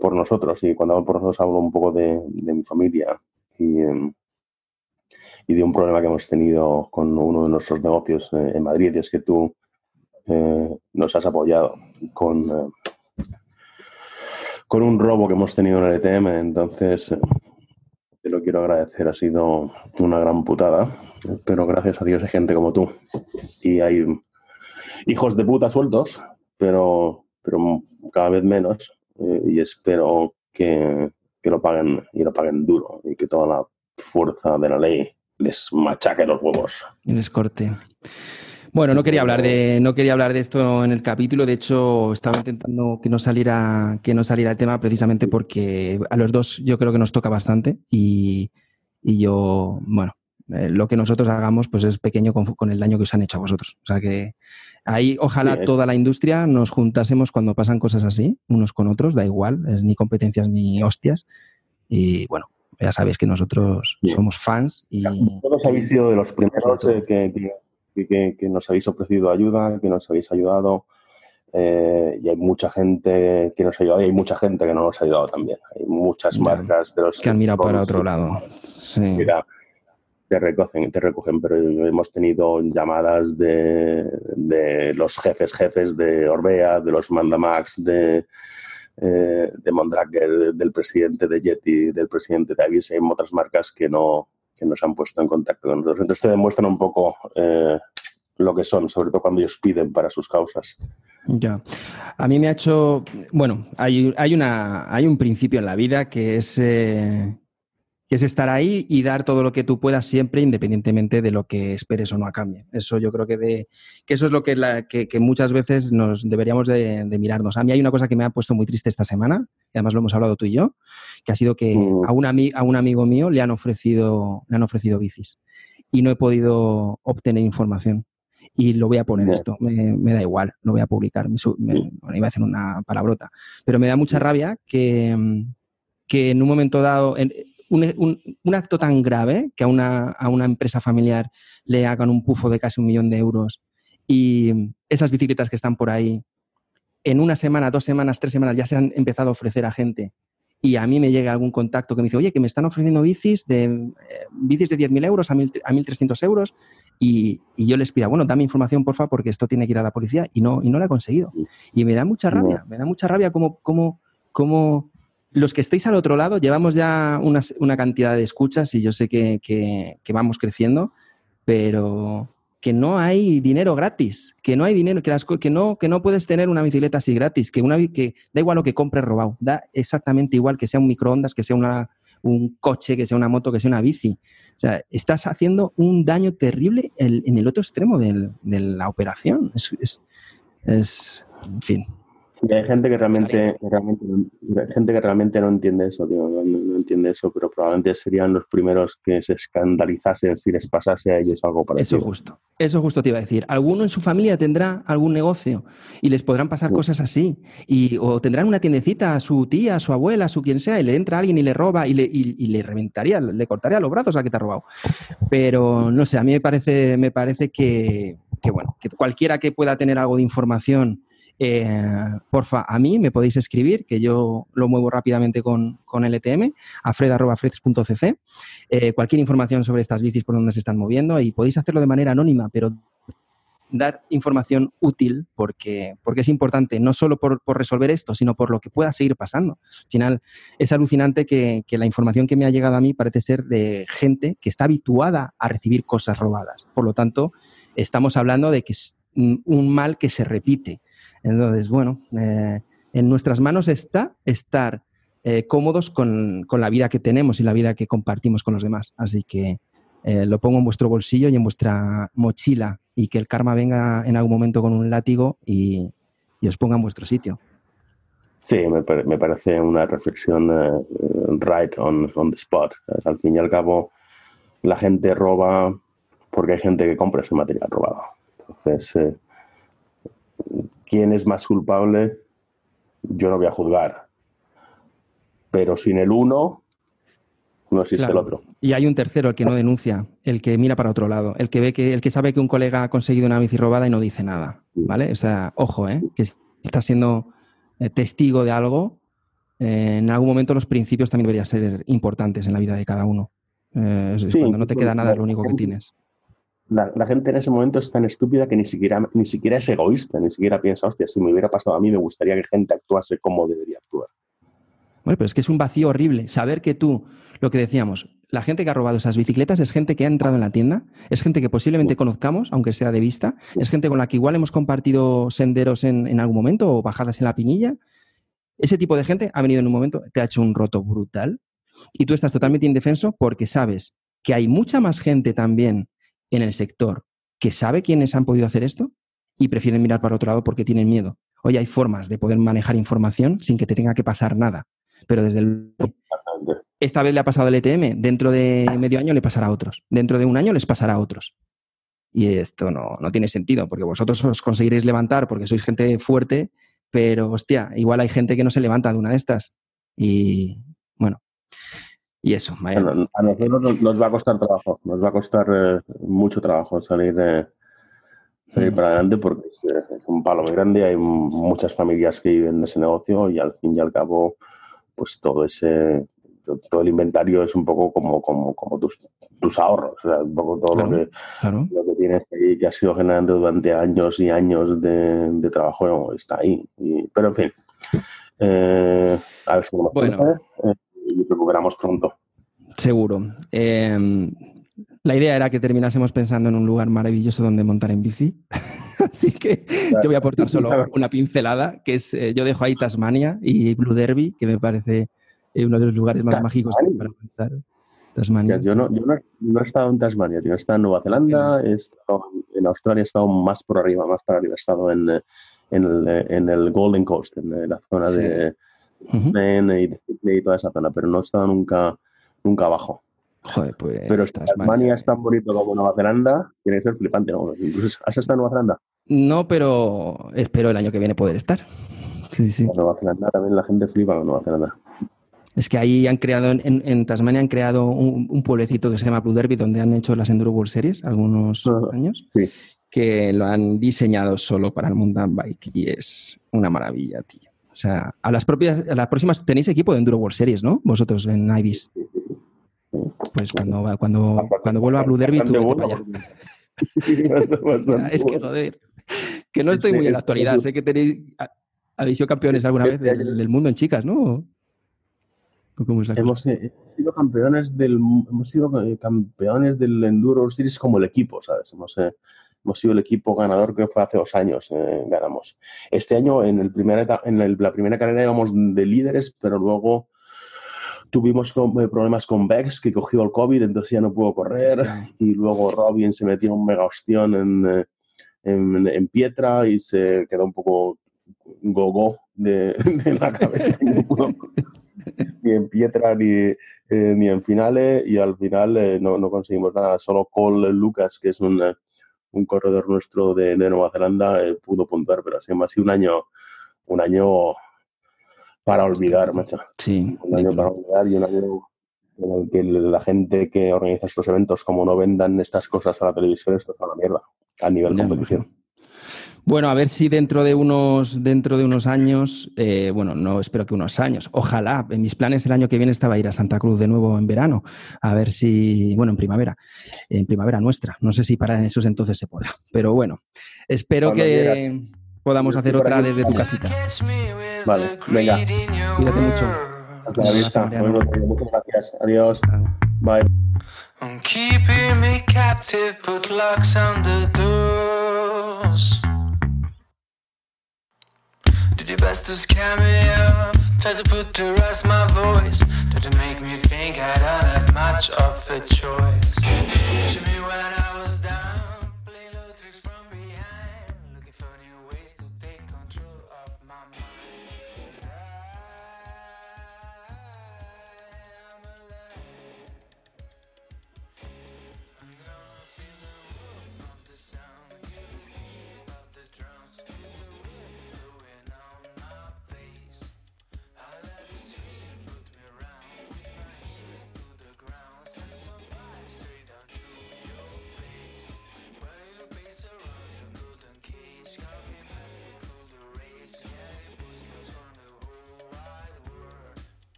por nosotros. Y cuando hablo por nosotros hablo un poco de, mi familia y, em, y, de un problema que hemos tenido con uno de nuestros negocios en Madrid. Y es que tú nos has apoyado con, con un robo que hemos tenido en el ETM. Entonces, te lo quiero agradecer. Ha sido una gran putada pero gracias a Dios hay gente como tú. Y hay hijos de puta sueltos, pero, pero cada vez menos. Eh, y espero que, que, lo paguen y lo paguen duro y que toda la fuerza de la ley les machaque los huevos. Les corte. Bueno, no quería hablar de, no quería hablar de esto en el capítulo. De hecho, estaba intentando que no saliera, que no saliera el tema precisamente porque a los dos yo creo que nos toca bastante. Y, y yo, bueno, eh, lo que nosotros hagamos pues es pequeño con, el daño que os han hecho a vosotros. O sea que ahí ojalá toda la industria nos juntásemos cuando pasan cosas así, unos con otros, da igual, es ni competencias ni hostias. Y bueno, ya sabéis que nosotros somos fans. Y, Todos habéis sido de los primeros eh, que, que, nos habéis ofrecido ayuda, que nos habéis ayudado. Eh, y hay mucha gente que nos ha ayudado y hay mucha gente que no nos ha ayudado también. Hay muchas marcas de los que han mirado para otro lado. Sí te recogen, te recogen, pero hemos tenido llamadas de, de los jefes jefes de Orbea, de los Mandamax, de, eh, de Mondraker, del presidente de Yeti, del presidente de Avis, hay otras marcas que no que nos han puesto en contacto con nosotros. Entonces te demuestran un poco eh, lo que son, sobre todo cuando ellos piden para sus causas. Ya. A mí me ha hecho. Bueno, hay, hay, una, hay un principio en la vida que es eh, que es estar ahí y dar todo lo que tú puedas siempre, independientemente de lo que esperes o no a cambio. Eso yo creo que, de, que eso es lo que, la, que, muchas veces nos deberíamos de, mirarnos. A mí hay una cosa que me ha puesto muy triste esta semana, y además lo hemos hablado tú y yo, que ha sido que mm. a, un a un amigo mío le han, ofrecido, le han ofrecido bicis y no he podido obtener información. Y lo voy a poner esto, me, da igual, lo voy a publicar, me, iba a hacer una palabrota, pero me da mucha rabia que, que en un momento dado, un, acto tan grave que a una, a una empresa familiar le hagan un pufo de casi un millón de euros y esas bicicletas que están por ahí, en una semana, dos semanas, tres semanas ya se han empezado a ofrecer a gente y a mí me llega algún contacto que me dice, oye, que me están ofreciendo bicis de, eh, bicis de 10.000 euros a, a 1.300 euros y, y, yo les pido, bueno, dame información, porfa, porque esto tiene que ir a la policía y no, y no la he conseguido. Y me da mucha rabia, me da mucha rabia como, como, como los que estáis al otro lado, llevamos ya una, cantidad de escuchas y yo sé que, vamos creciendo, pero que no hay dinero gratis, que no hay dinero, que, que, no, que no puedes tener una bicicleta así gratis, que, una, que da igual lo que compres robado, da exactamente igual que sea un microondas, que sea un coche, que sea una moto, que sea una bici. O sea, estás haciendo un daño terrible en el otro extremo de la operación. es, es, en fin, hay gente que realmente, realmente, gente que realmente no entiende eso, no, entiende eso, pero probablemente serían los primeros que se escandalizasen si les pasase a ellos algo parecido. Eso justo, eso justo te iba a decir. Alguno en su familia tendrá algún negocio y les podrán pasar cosas así, y, o tendrán una tiendecita a su tía, a su abuela, a su quien sea, y le entra alguien y le roba y le, y, le reventaría, le cortaría los brazos a que te ha robado. Pero no sé, a mí me parece, me parece que, que bueno, que cualquiera que pueda tener algo de información eh, porfa, a mí me podéis escribir, que yo lo muevo rápidamente con, con LTM, a fred.flex.cc. Eh, cualquier información sobre estas bicis por donde se están moviendo y podéis hacerlo de manera anónima, pero dar información útil porque, porque es importante, no solo por, resolver esto, sino por lo que pueda seguir pasando. Al final, es alucinante que, que, la información que me ha llegado a mí parece ser de gente que está habituada a recibir cosas robadas. Por lo tanto, estamos hablando de que es un mal que se repite. Entonces, bueno, eh, en nuestras manos está estar eh, cómodos con, con, la vida que tenemos y la vida que compartimos con los demás. Así que eh, lo pongo en vuestro bolsillo y en vuestra mochila y que el karma venga en algún momento con un látigo y, os ponga en vuestro sitio. Sí, me, me parece una reflexión right on, on, the spot. Al fin y al cabo, la gente roba porque hay gente que compra ese material robado. Entonces, quién es más culpable, yo no voy a juzgar. Pero sin el uno, no existe el otro. Y hay un tercero, el que no denuncia, el que mira para otro lado, el que ve que, el que sabe que un colega ha conseguido una bici robada y no dice nada. ¿Vale? O sea, ojo, ¿eh? que está siendo eh, testigo de algo, eh, en algún momento los principios también deberían ser importantes en la vida de cada uno. Eh, cuando no te queda nada, es lo único que tienes la, gente en ese momento es tan estúpida que ni siquiera, ni siquiera es egoísta, ni siquiera piensa, hostia, si me hubiera pasado a mí, me gustaría que gente actuase como debería actuar. Bueno, pero es que es un vacío horrible. Saber que tú, lo que decíamos, la gente que ha robado esas bicicletas es gente que ha entrado en la tienda, es gente que posiblemente conozcamos, aunque sea de vista, es gente con la que igual hemos compartido senderos en, en algún momento o bajadas en la pinilla. Ese tipo de gente ha venido en un momento, te ha hecho un roto brutal y tú estás totalmente indefenso porque sabes que hay mucha más gente también en el sector que sabe quiénes han podido hacer esto y prefieren mirar para otro lado porque tienen miedo. Hoy hay formas de poder manejar información sin que te tenga que pasar nada. Pero desde el... Esta vez le ha pasado el ETM, dentro de medio año le pasará a otros, dentro de un año les pasará a otros. Y esto no, no tiene sentido, porque vosotros os conseguiréis levantar porque sois gente fuerte, pero hostia, igual hay gente que no se levanta de una de estas. Y bueno, y eso, a nosotros nos va a costar trabajo, nos va a costar eh, mucho trabajo salir, salir mm. para adelante porque eh, es, un palo muy grande, hay muchas familias que viven de ese negocio y al fin y al cabo, pues todo ese todo el inventario es un poco como, como, como tus, tus ahorros, o sea, un poco todo lo, que, lo que tienes ahí que ha sido generando durante años y años de, de trabajo está ahí. pero en fin, eh, a ver si bueno y recuperamos pronto. Seguro. Em, la idea era que terminásemos pensando en un lugar maravilloso donde montar en bici. Así que yo voy a aportar solo una pincelada, que es, eh, yo dejo ahí Tasmania y Blue Derby, que me parece eh, uno de los lugares más mágicos para montar. Tasmania. Yo, no, he estado en Tasmania, yo he estado en Nueva Zelanda, he estado en Australia, he estado más por arriba, más para arriba, he estado en, eh, en, el, Golden Coast, en la zona de, y, toda esa zona, pero no he estado nunca, nunca abajo. Joder, pues. Pero Tasmania es tan bonito como Nueva Zelanda, tiene que ser flipante. ¿no? ¿Has estado en Nueva Zelanda? No, pero espero el año que viene poder estar. Sí, sí. En Nueva Zelanda también la gente flipa con Nueva Zelanda. Es que ahí han creado, en, Tasmania han creado un, pueblecito que se llama Blue Derby, donde han hecho las Enduro World Series algunos años, que lo han diseñado solo para el mountain bike y es una maravilla, tío. O sea, a las propias, a las próximas tenéis equipo de Enduro World Series, ¿no? Vosotros en Ibis. Pues cuando, cuando, cuando vuelva a Blue Derby, tú vaya. es que joder, que no estoy muy en la actualidad. Sé que tenéis, habéis sido campeones alguna vez del, mundo en chicas, ¿no? hemos eh, sido campeones del hemos sido eh, campeones del Enduro Series como el equipo, ¿sabes? Hemos, eh, hemos sido el equipo ganador que fue hace dos años, eh, ganamos. Este año en, el primer en la primera carrera íbamos de líderes, pero luego tuvimos eh, problemas con Bex, que cogió el COVID, entonces ya no pudo correr, y luego Robin se metió un mega ostión en, eh, en, en Pietra y se quedó un poco gogo de, de, la cabeza. ni en Pietra ni, ni en finales y al final no, no, conseguimos nada. Solo Cole Lucas, que es un, un corredor nuestro de, Nueva Zelanda eh, pudo puntuar, pero así ha sido un año, un año para olvidar, macho. Sí. Un año para olvidar y un año en el que la gente que organiza estos eventos, como no vendan estas cosas a la televisión, esto es una mierda a nivel competición. Bueno, a ver si dentro de unos, dentro de unos años, eh, bueno, no espero que unos años, ojalá, en mis planes el año que viene estaba ir a Santa Cruz de nuevo en verano, a ver si, bueno, en primavera, en primavera nuestra, no sé si para esos entonces se podrá, pero bueno, espero que podamos hacer otra desde tu casita. Vale, venga. Cuídate mucho. Hasta la vista. Muchas gracias. Adiós. Bye. Did your best to scare me off. Tried to put to rest my voice. Tried to make me think I don't have much of a choice. Pushing me when I